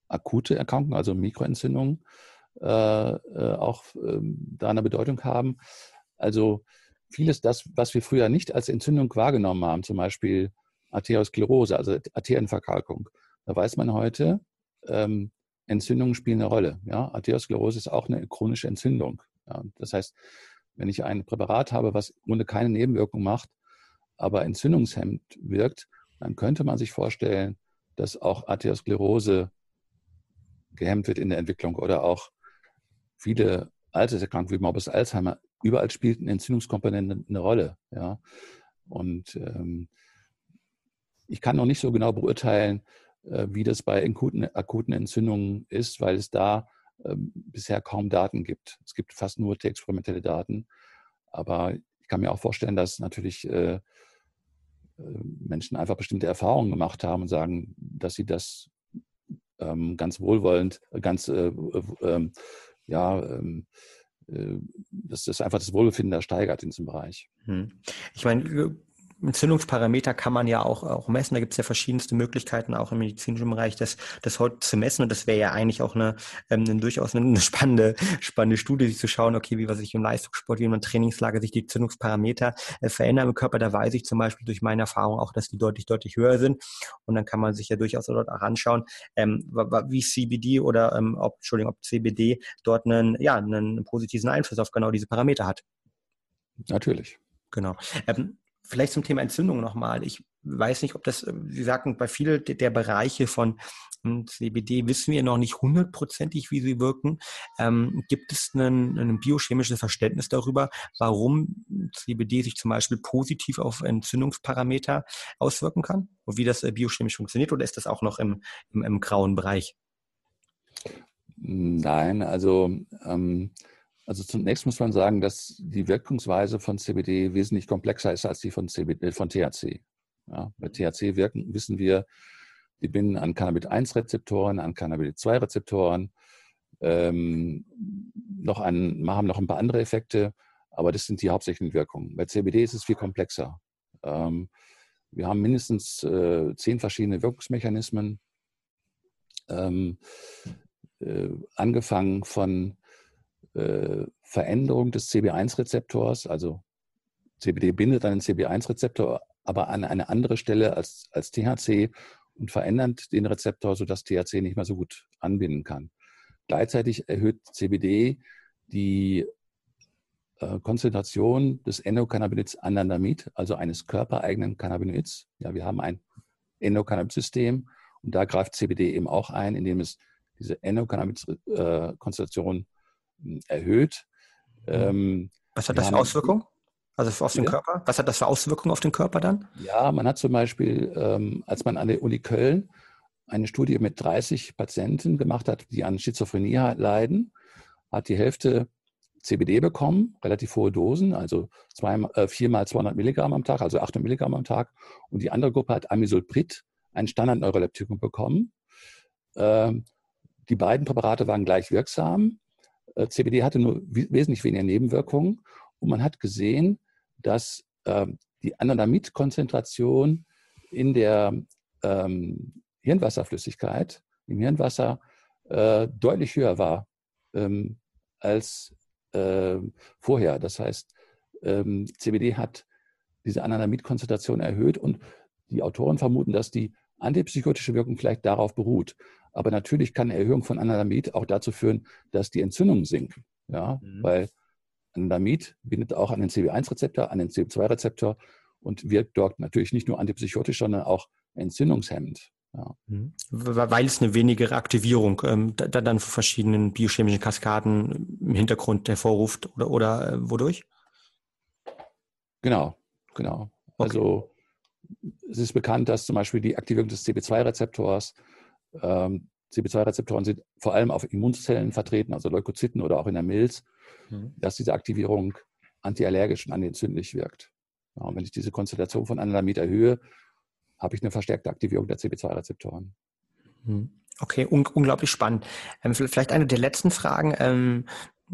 akute Erkrankungen, also Mikroentzündungen, äh, äh, auch ähm, da eine Bedeutung haben. Also vieles das, was wir früher nicht als Entzündung wahrgenommen haben, zum Beispiel Arteriosklerose, also Arterienverkalkung. Da weiß man heute, ähm, Entzündungen spielen eine Rolle. Ja? Arteriosklerose ist auch eine chronische Entzündung. Ja? Das heißt, wenn ich ein Präparat habe, was ohne keine Nebenwirkung macht, aber entzündungshemmend wirkt, dann könnte man sich vorstellen, dass auch Arteriosklerose gehemmt wird in der Entwicklung oder auch viele Alterserkrankungen wie Morbus Alzheimer. Überall spielt eine Entzündungskomponente eine Rolle. Ja? Und ähm, ich kann noch nicht so genau beurteilen, äh, wie das bei akuten, Entzündungen ist, weil es da ähm, bisher kaum Daten gibt. Es gibt fast nur experimentelle Daten. Aber ich kann mir auch vorstellen, dass natürlich äh, äh, Menschen einfach bestimmte Erfahrungen gemacht haben und sagen, dass sie das ähm, ganz wohlwollend, ganz, ähm, ja, dass das einfach das Wohlbefinden da steigert in diesem Bereich. Hm. Ich meine, Entzündungsparameter kann man ja auch, auch messen. Da gibt es ja verschiedenste Möglichkeiten, auch im medizinischen Bereich, das, das heute zu messen. Und das wäre ja eigentlich auch eine, ähm, eine durchaus eine, spannende, spannende Studie, sich zu schauen, okay, wie was sich im Leistungssport, wie in einer Trainingslage sich die Entzündungsparameter äh, verändern im Körper. Da weiß ich zum Beispiel durch meine Erfahrung auch, dass die deutlich, deutlich höher sind. Und dann kann man sich ja durchaus dort auch anschauen, ähm, wie CBD oder ähm, ob, Entschuldigung, ob CBD dort einen, ja, einen positiven Einfluss auf genau diese Parameter hat. Natürlich. Genau. Ähm, Vielleicht zum Thema Entzündung nochmal. Ich weiß nicht, ob das, Sie sagten, bei vielen der Bereiche von hm, CBD wissen wir noch nicht hundertprozentig, wie sie wirken. Ähm, gibt es ein, ein biochemisches Verständnis darüber, warum CBD sich zum Beispiel positiv auf Entzündungsparameter auswirken kann und wie das äh, biochemisch funktioniert oder ist das auch noch im, im, im grauen Bereich? Nein, also ähm, also zunächst muss man sagen, dass die Wirkungsweise von CBD wesentlich komplexer ist als die von, CBD, äh, von THC. Ja, bei mhm. THC wirken, wissen wir, die binden an Cannabid-1-Rezeptoren, an Cannabid-2-Rezeptoren, ähm, noch an, haben noch ein paar andere Effekte, aber das sind die hauptsächlichen Wirkungen. Bei CBD ist es viel komplexer. Ähm, wir haben mindestens äh, zehn verschiedene Wirkungsmechanismen, ähm, äh, angefangen von äh, Veränderung des CB1-Rezeptors, also CBD bindet einen CB1-Rezeptor, aber an eine andere Stelle als, als THC und verändert den Rezeptor, sodass THC nicht mehr so gut anbinden kann. Gleichzeitig erhöht CBD die äh, Konzentration des Endokannabinoids Anandamid, also eines körpereigenen Cannabinoids. Ja, wir haben ein Endokannabinoid-System und da greift CBD eben auch ein, indem es diese Endokannabinoid-Konzentration äh, erhöht. Mhm. Ähm, Was hat das für Auswirkungen? Also auf den ja. Körper? Was hat das für Auswirkungen auf den Körper dann? Ja, man hat zum Beispiel, ähm, als man an der Uni Köln eine Studie mit 30 Patienten gemacht hat, die an Schizophrenie leiden, hat die Hälfte CBD bekommen, relativ hohe Dosen, also zwei, äh, viermal 200 Milligramm am Tag, also 800 Milligramm am Tag. Und die andere Gruppe hat Amisulprid, ein Standardneuroleptikum bekommen. Ähm, die beiden Präparate waren gleich wirksam. Äh, CBD hatte nur wesentlich weniger Nebenwirkungen und man hat gesehen, dass ähm, die Anandamid-Konzentration in der ähm, Hirnwasserflüssigkeit, im Hirnwasser, äh, deutlich höher war ähm, als äh, vorher. Das heißt, ähm, CBD hat diese Anandamid-Konzentration erhöht und die Autoren vermuten, dass die antipsychotische Wirkung vielleicht darauf beruht. Aber natürlich kann eine Erhöhung von Anandamid auch dazu führen, dass die Entzündungen sinken. Ja, mhm. weil Anandamid bindet auch an den CB1-Rezeptor, an den CB2-Rezeptor und wirkt dort natürlich nicht nur antipsychotisch, sondern auch entzündungshemmend. Ja. Mhm. Weil es eine wenigere Aktivierung ähm, da, dann von verschiedenen biochemischen Kaskaden im Hintergrund hervorruft oder, oder äh, wodurch? Genau, genau. Okay. Also es ist bekannt, dass zum Beispiel die Aktivierung des CB2-Rezeptors, ähm, CB2-Rezeptoren sind vor allem auf Immunzellen vertreten, also Leukozyten oder auch in der Milz, mhm. dass diese Aktivierung antiallergisch und antientzündlich wirkt. Ja, und wenn ich diese Konzentration von Anandamid erhöhe, habe ich eine verstärkte Aktivierung der CB2-Rezeptoren. Mhm. Okay, un unglaublich spannend. Ähm, vielleicht eine der letzten Fragen. Ähm,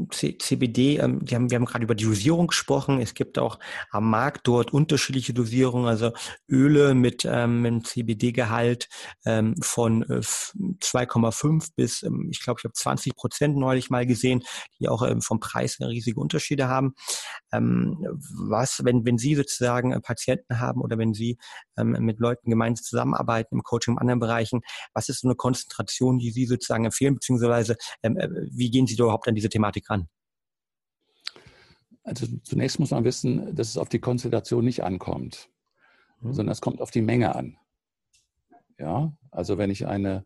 CBD, ähm, die haben, wir haben gerade über die Dosierung gesprochen. Es gibt auch am Markt dort unterschiedliche Dosierungen, also Öle mit ähm, einem CBD-Gehalt ähm, von äh, 2,5 bis, ähm, ich glaube, ich habe 20 Prozent neulich mal gesehen, die auch ähm, vom Preis riesige Unterschiede haben. Ähm, was, wenn, wenn Sie sozusagen äh, Patienten haben oder wenn Sie ähm, mit Leuten gemeinsam zusammenarbeiten im Coaching in anderen Bereichen, was ist so eine Konzentration, die Sie sozusagen empfehlen, beziehungsweise ähm, äh, wie gehen Sie da überhaupt an diese Thematik ran? Also zunächst muss man wissen, dass es auf die Konzentration nicht ankommt, mhm. sondern es kommt auf die Menge an. Ja, also wenn ich eine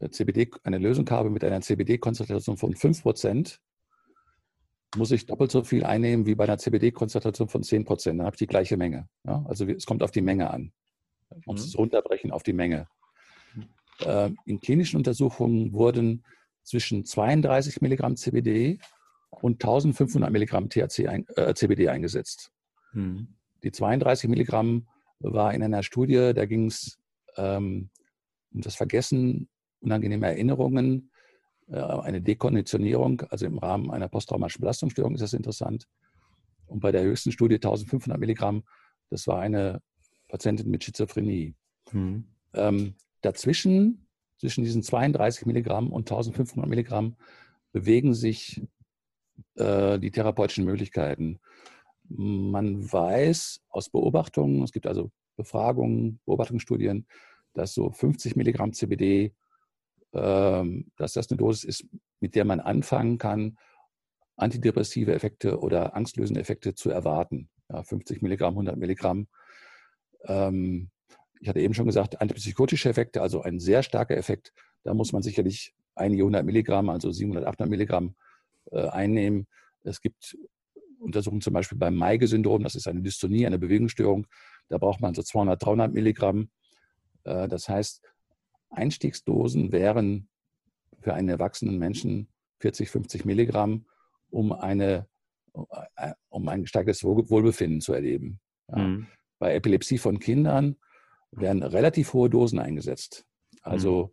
äh, CBD, eine Lösung habe mit einer CBD-Konzentration von 5%, muss ich doppelt so viel einnehmen wie bei einer CBD-Konzentration von 10%. Dann habe ich die gleiche Menge. Ja? Also es kommt auf die Menge an. Man muss mhm. es runterbrechen auf die Menge. Äh, in klinischen Untersuchungen wurden zwischen 32 Milligramm CBD und 1500 Milligramm THC ein, äh, CBD eingesetzt. Mhm. Die 32 Milligramm war in einer Studie, da ging es ähm, um das Vergessen unangenehmer Erinnerungen, äh, eine Dekonditionierung, also im Rahmen einer posttraumatischen Belastungsstörung ist das interessant. Und bei der höchsten Studie 1500 Milligramm, das war eine Patientin mit Schizophrenie. Mhm. Ähm, dazwischen, zwischen diesen 32 Milligramm und 1500 Milligramm, bewegen sich äh, die therapeutischen Möglichkeiten. Man weiß aus Beobachtungen, es gibt also Befragungen, Beobachtungsstudien, dass so 50 Milligramm CBD ähm, dass das eine Dosis ist, mit der man anfangen kann, antidepressive Effekte oder angstlösende Effekte zu erwarten. Ja, 50 Milligramm, 100 Milligramm. Ähm, ich hatte eben schon gesagt, antipsychotische Effekte, also ein sehr starker Effekt. Da muss man sicherlich einige hundert Milligramm, also 700, 800 Milligramm äh, einnehmen. Es gibt Untersuchungen zum Beispiel beim Meige-Syndrom, das ist eine Dystonie, eine Bewegungsstörung. Da braucht man so 200, 300 Milligramm. Äh, das heißt, Einstiegsdosen wären für einen erwachsenen Menschen 40, 50 Milligramm, um, eine, um ein gesteigertes Wohlbefinden zu erleben. Ja. Mhm. Bei Epilepsie von Kindern werden relativ hohe Dosen eingesetzt. Also mhm.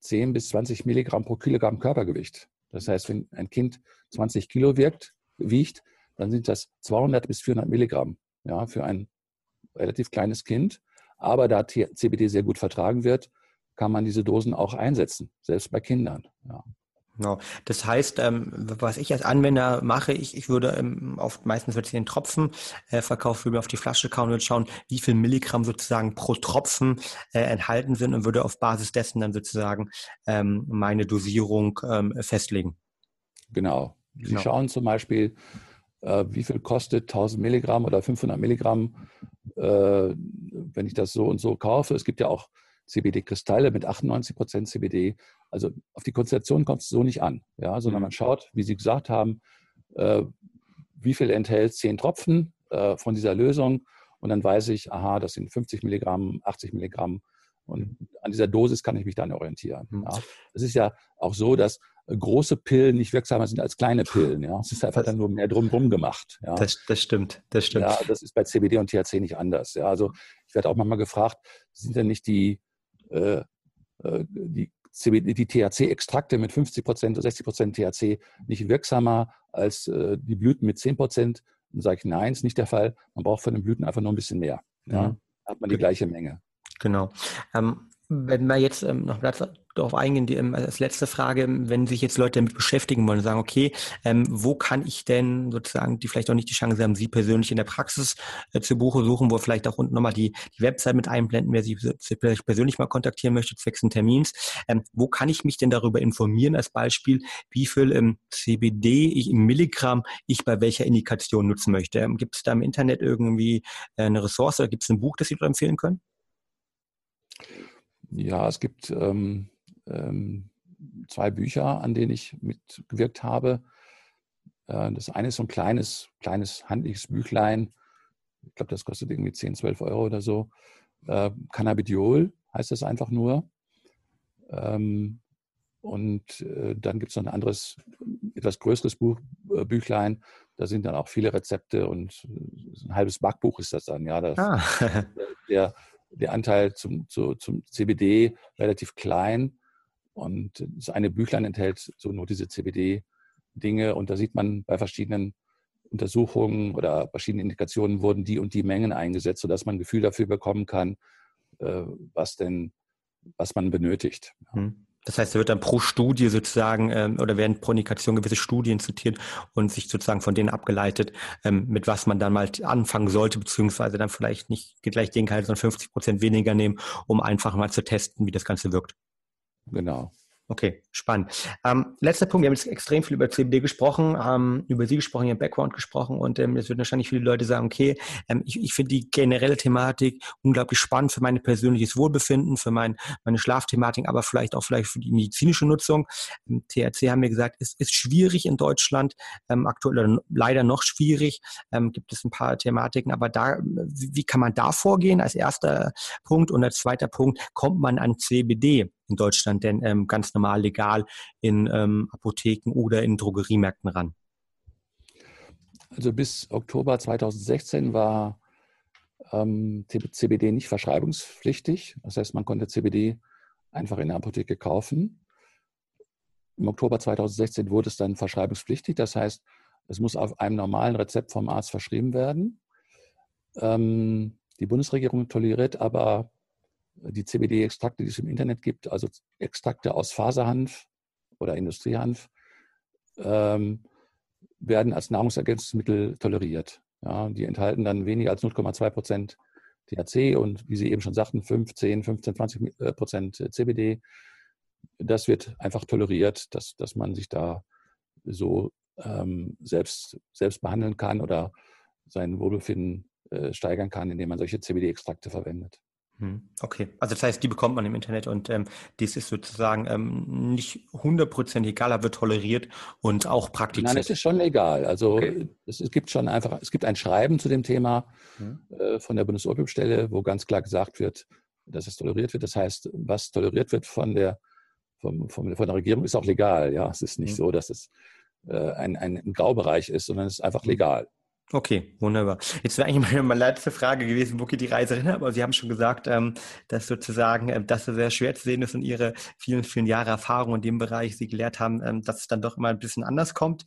10 bis 20 Milligramm pro Kilogramm Körpergewicht. Das heißt, wenn ein Kind 20 Kilo wirkt, wiegt, dann sind das 200 bis 400 Milligramm ja, für ein relativ kleines Kind. Aber da CBD sehr gut vertragen wird, kann man diese Dosen auch einsetzen, selbst bei Kindern. Ja. Genau. Das heißt, ähm, was ich als Anwender mache, ich, ich würde ähm, oft meistens ich den Tropfen äh, verkaufen, würde mir auf die Flasche kauen und schauen, wie viel Milligramm sozusagen pro Tropfen äh, enthalten sind und würde auf Basis dessen dann sozusagen ähm, meine Dosierung ähm, festlegen. Genau. Sie genau. schauen zum Beispiel, äh, wie viel kostet 1000 Milligramm oder 500 Milligramm, äh, wenn ich das so und so kaufe. Es gibt ja auch CBD-Kristalle mit 98 Prozent CBD. Also auf die Konzentration kommt es so nicht an, ja, sondern mhm. man schaut, wie Sie gesagt haben, äh, wie viel enthält 10 Tropfen äh, von dieser Lösung und dann weiß ich, aha, das sind 50 Milligramm, 80 Milligramm und an dieser Dosis kann ich mich dann orientieren. Mhm. Ja. Es ist ja auch so, dass große Pillen nicht wirksamer sind als kleine Pillen. Ja. Es ist einfach das, dann nur mehr drumherum gemacht. Ja. Das, das stimmt, das stimmt. Ja, das ist bei CBD und THC nicht anders. Ja. Also ich werde auch manchmal gefragt, sind denn nicht die die, die THC-Extrakte mit 50 Prozent oder 60 Prozent THC nicht wirksamer als äh, die Blüten mit 10 Prozent? Dann sage ich, nein, ist nicht der Fall. Man braucht von den Blüten einfach nur ein bisschen mehr. Ja? Mhm. Dann hat man die gleiche Menge. Genau. Ähm, Wenn wir jetzt ähm, noch darauf eingehen, die, ähm, als letzte Frage, wenn sich jetzt Leute damit beschäftigen wollen und sagen, okay, ähm, wo kann ich denn sozusagen, die vielleicht auch nicht die Chance haben, Sie persönlich in der Praxis äh, zu Buche suchen, wo vielleicht auch unten nochmal die, die Website mit einblenden, wer Sie, Sie persönlich mal kontaktieren möchte, zwecks Termins. Ähm, wo kann ich mich denn darüber informieren, als Beispiel, wie viel ähm, CBD ich im Milligramm ich bei welcher Indikation nutzen möchte? Ähm, gibt es da im Internet irgendwie äh, eine Ressource, gibt es ein Buch, das Sie dort empfehlen können? Ja, es gibt ähm, ähm, zwei Bücher, an denen ich mitgewirkt habe. Äh, das eine ist so ein kleines, kleines handliches Büchlein. Ich glaube, das kostet irgendwie 10, 12 Euro oder so. Äh, Cannabidiol heißt das einfach nur. Ähm, und äh, dann gibt es noch ein anderes, etwas größeres Buch, äh, Büchlein. Da sind dann auch viele Rezepte und äh, ein halbes Backbuch ist das dann. Ja, das, ah. [laughs] der, der Anteil zum, zu, zum CBD relativ klein. Und das eine Büchlein enthält so nur diese CBD-Dinge. Und da sieht man bei verschiedenen Untersuchungen oder verschiedenen Indikationen wurden die und die Mengen eingesetzt, sodass man ein Gefühl dafür bekommen kann, äh, was denn, was man benötigt. Hm. Das heißt, da wird dann pro Studie sozusagen ähm, oder werden pro Indikation gewisse Studien zitiert und sich sozusagen von denen abgeleitet, ähm, mit was man dann mal anfangen sollte, beziehungsweise dann vielleicht nicht gleich den Gehalt, sondern 50 Prozent weniger nehmen, um einfach mal zu testen, wie das Ganze wirkt. Genau. Okay, spannend. Ähm, letzter Punkt, wir haben jetzt extrem viel über CBD gesprochen, ähm, über Sie gesprochen, Ihren Background gesprochen und ähm, jetzt würden wahrscheinlich viele Leute sagen, okay, ähm, ich, ich finde die generelle Thematik unglaublich spannend für mein persönliches Wohlbefinden, für mein, meine Schlafthematik, aber vielleicht auch vielleicht für die medizinische Nutzung. Ähm, THC haben wir gesagt, ist, ist schwierig in Deutschland, ähm, aktuell leider noch schwierig, ähm, gibt es ein paar Thematiken, aber da, wie, wie kann man da vorgehen als erster Punkt und als zweiter Punkt, kommt man an CBD? In Deutschland denn ähm, ganz normal legal in ähm, Apotheken oder in Drogeriemärkten ran? Also bis Oktober 2016 war ähm, CBD nicht verschreibungspflichtig. Das heißt, man konnte CBD einfach in der Apotheke kaufen. Im Oktober 2016 wurde es dann verschreibungspflichtig. Das heißt, es muss auf einem normalen Rezept vom Arzt verschrieben werden. Ähm, die Bundesregierung toleriert aber die CBD-Extrakte, die es im Internet gibt, also Extrakte aus Faserhanf oder Industriehanf, ähm, werden als Nahrungsergänzungsmittel toleriert. Ja, die enthalten dann weniger als 0,2 Prozent THC und wie Sie eben schon sagten, 15, 15, 20 Prozent CBD. Das wird einfach toleriert, dass, dass man sich da so ähm, selbst, selbst behandeln kann oder sein Wohlbefinden äh, steigern kann, indem man solche CBD-Extrakte verwendet. Hm, okay, also das heißt, die bekommt man im Internet und ähm, dies ist sozusagen ähm, nicht hundertprozentig egal, aber wird toleriert und auch praktiziert. Nein, es ist schon legal. Also okay. es, es, gibt schon einfach, es gibt ein Schreiben zu dem Thema hm. äh, von der Bundesopiumstelle, wo ganz klar gesagt wird, dass es toleriert wird. Das heißt, was toleriert wird von der, vom, vom, von der Regierung, ist auch legal. Ja, es ist nicht hm. so, dass es äh, ein, ein Graubereich ist, sondern es ist einfach hm. legal. Okay, wunderbar. Jetzt wäre eigentlich [laughs] meine letzte Frage gewesen, wo geht die Reise hin? Aber Sie haben schon gesagt, ähm, dass sozusagen, ähm, dass es sehr schwer zu sehen ist und Ihre vielen, vielen Jahre Erfahrung in dem Bereich Sie gelehrt haben, ähm, dass es dann doch immer ein bisschen anders kommt.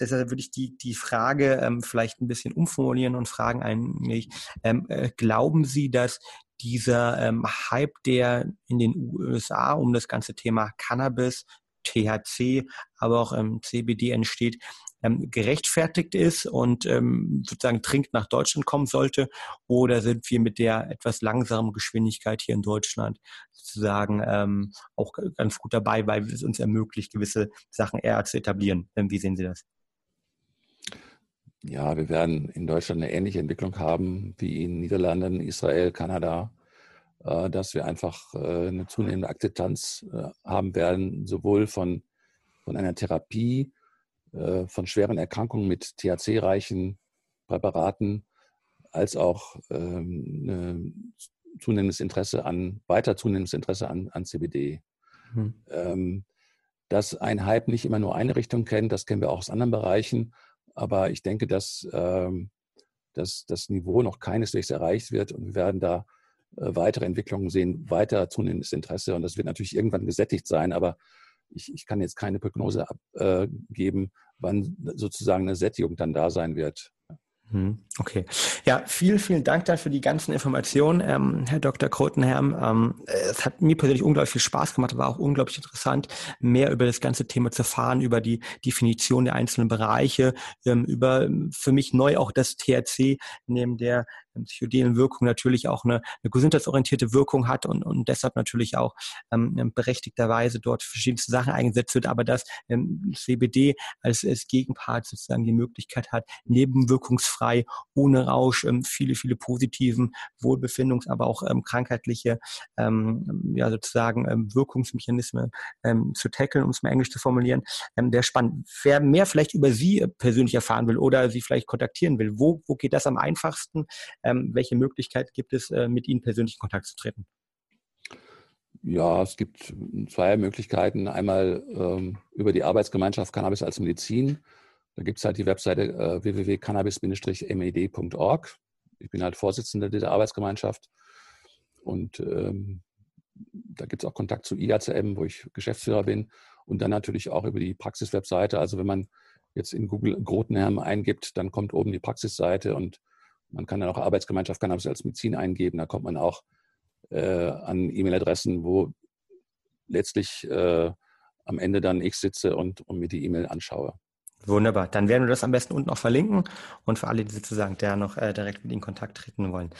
deshalb würde ich die, die Frage vielleicht ein bisschen umformulieren und fragen eigentlich, äh, glauben Sie, dass dieser Hype, der in den USA um das ganze Thema Cannabis THC, aber auch ähm, CBD entsteht, ähm, gerechtfertigt ist und ähm, sozusagen dringend nach Deutschland kommen sollte? Oder sind wir mit der etwas langsamen Geschwindigkeit hier in Deutschland sozusagen ähm, auch ganz gut dabei, weil es uns ermöglicht, gewisse Sachen eher zu etablieren? Ähm, wie sehen Sie das? Ja, wir werden in Deutschland eine ähnliche Entwicklung haben wie in Niederlanden, Israel, Kanada, dass wir einfach äh, eine zunehmende Akzeptanz äh, haben werden, sowohl von, von einer Therapie äh, von schweren Erkrankungen mit THC-reichen Präparaten als auch ähm, ein zunehmendes Interesse an, weiter zunehmendes Interesse an, an CBD. Mhm. Ähm, dass ein Hype nicht immer nur eine Richtung kennt, das kennen wir auch aus anderen Bereichen. Aber ich denke, dass, ähm, dass das Niveau noch keineswegs erreicht wird und wir werden da äh, weitere Entwicklungen sehen, weiter zunehmendes Interesse und das wird natürlich irgendwann gesättigt sein, aber ich, ich kann jetzt keine Prognose abgeben, äh, wann sozusagen eine Sättigung dann da sein wird. Hm, okay. Ja, vielen, vielen Dank dann für die ganzen Informationen, ähm, Herr Dr. Krotenherm. Ähm, es hat mir persönlich unglaublich viel Spaß gemacht, war auch unglaublich interessant, mehr über das ganze Thema zu erfahren, über die Definition der einzelnen Bereiche, ähm, über für mich neu auch das THC neben der psychedelen Wirkung natürlich auch eine, eine gesundheitsorientierte Wirkung hat und, und deshalb natürlich auch ähm, berechtigterweise dort verschiedenste Sachen eingesetzt wird, aber dass ähm, CBD als, als Gegenpart sozusagen die Möglichkeit hat, nebenwirkungsfrei, ohne Rausch, ähm, viele, viele positiven Wohlbefindungs-, aber auch ähm, krankheitliche, ähm, ja sozusagen ähm, Wirkungsmechanismen ähm, zu tackeln, um es mal englisch zu formulieren, ähm, der spannend. Wer mehr vielleicht über Sie persönlich erfahren will oder Sie vielleicht kontaktieren will, wo, wo geht das am einfachsten? Ähm, welche Möglichkeit gibt es, äh, mit Ihnen persönlich in Kontakt zu treten? Ja, es gibt zwei Möglichkeiten. Einmal ähm, über die Arbeitsgemeinschaft Cannabis als Medizin. Da gibt es halt die Webseite äh, www.cannabis-med.org. Ich bin halt Vorsitzender dieser Arbeitsgemeinschaft und ähm, da gibt es auch Kontakt zu IACM, wo ich Geschäftsführer bin und dann natürlich auch über die Praxis-Webseite. Also wenn man jetzt in Google Grotenherm eingibt, dann kommt oben die Praxisseite und man kann dann auch Arbeitsgemeinschaft Cannabis als Medizin eingeben. Da kommt man auch äh, an E-Mail-Adressen, wo letztlich äh, am Ende dann ich sitze und, und mir die E-Mail anschaue. Wunderbar. Dann werden wir das am besten unten auch verlinken und für alle, die sozusagen der noch äh, direkt mit in Kontakt treten wollen.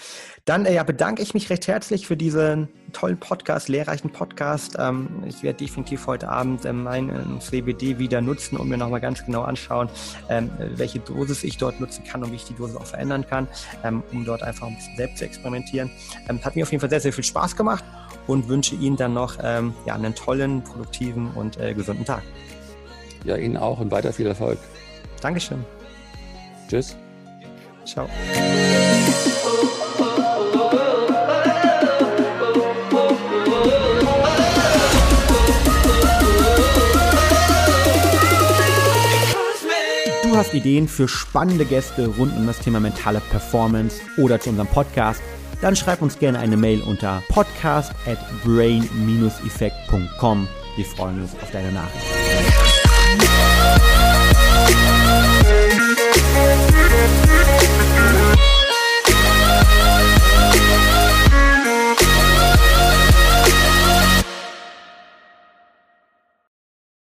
Dann äh, ja, bedanke ich mich recht herzlich für diesen tollen Podcast, lehrreichen Podcast. Ähm, ich werde definitiv heute Abend äh, mein äh, CBD wieder nutzen und mir nochmal ganz genau anschauen, ähm, welche Dosis ich dort nutzen kann und wie ich die Dosis auch verändern kann, ähm, um dort einfach ein bisschen selbst zu experimentieren. Ähm, hat mir auf jeden Fall sehr, sehr viel Spaß gemacht und wünsche Ihnen dann noch ähm, ja, einen tollen, produktiven und äh, gesunden Tag. Ja, Ihnen auch und weiter viel Erfolg. Dankeschön. Tschüss. Ciao. Du hast Ideen für spannende Gäste rund um das Thema mentale Performance oder zu unserem Podcast? Dann schreib uns gerne eine Mail unter podcast at brain-effekt.com. Wir freuen uns auf deine Nachricht. Thank you.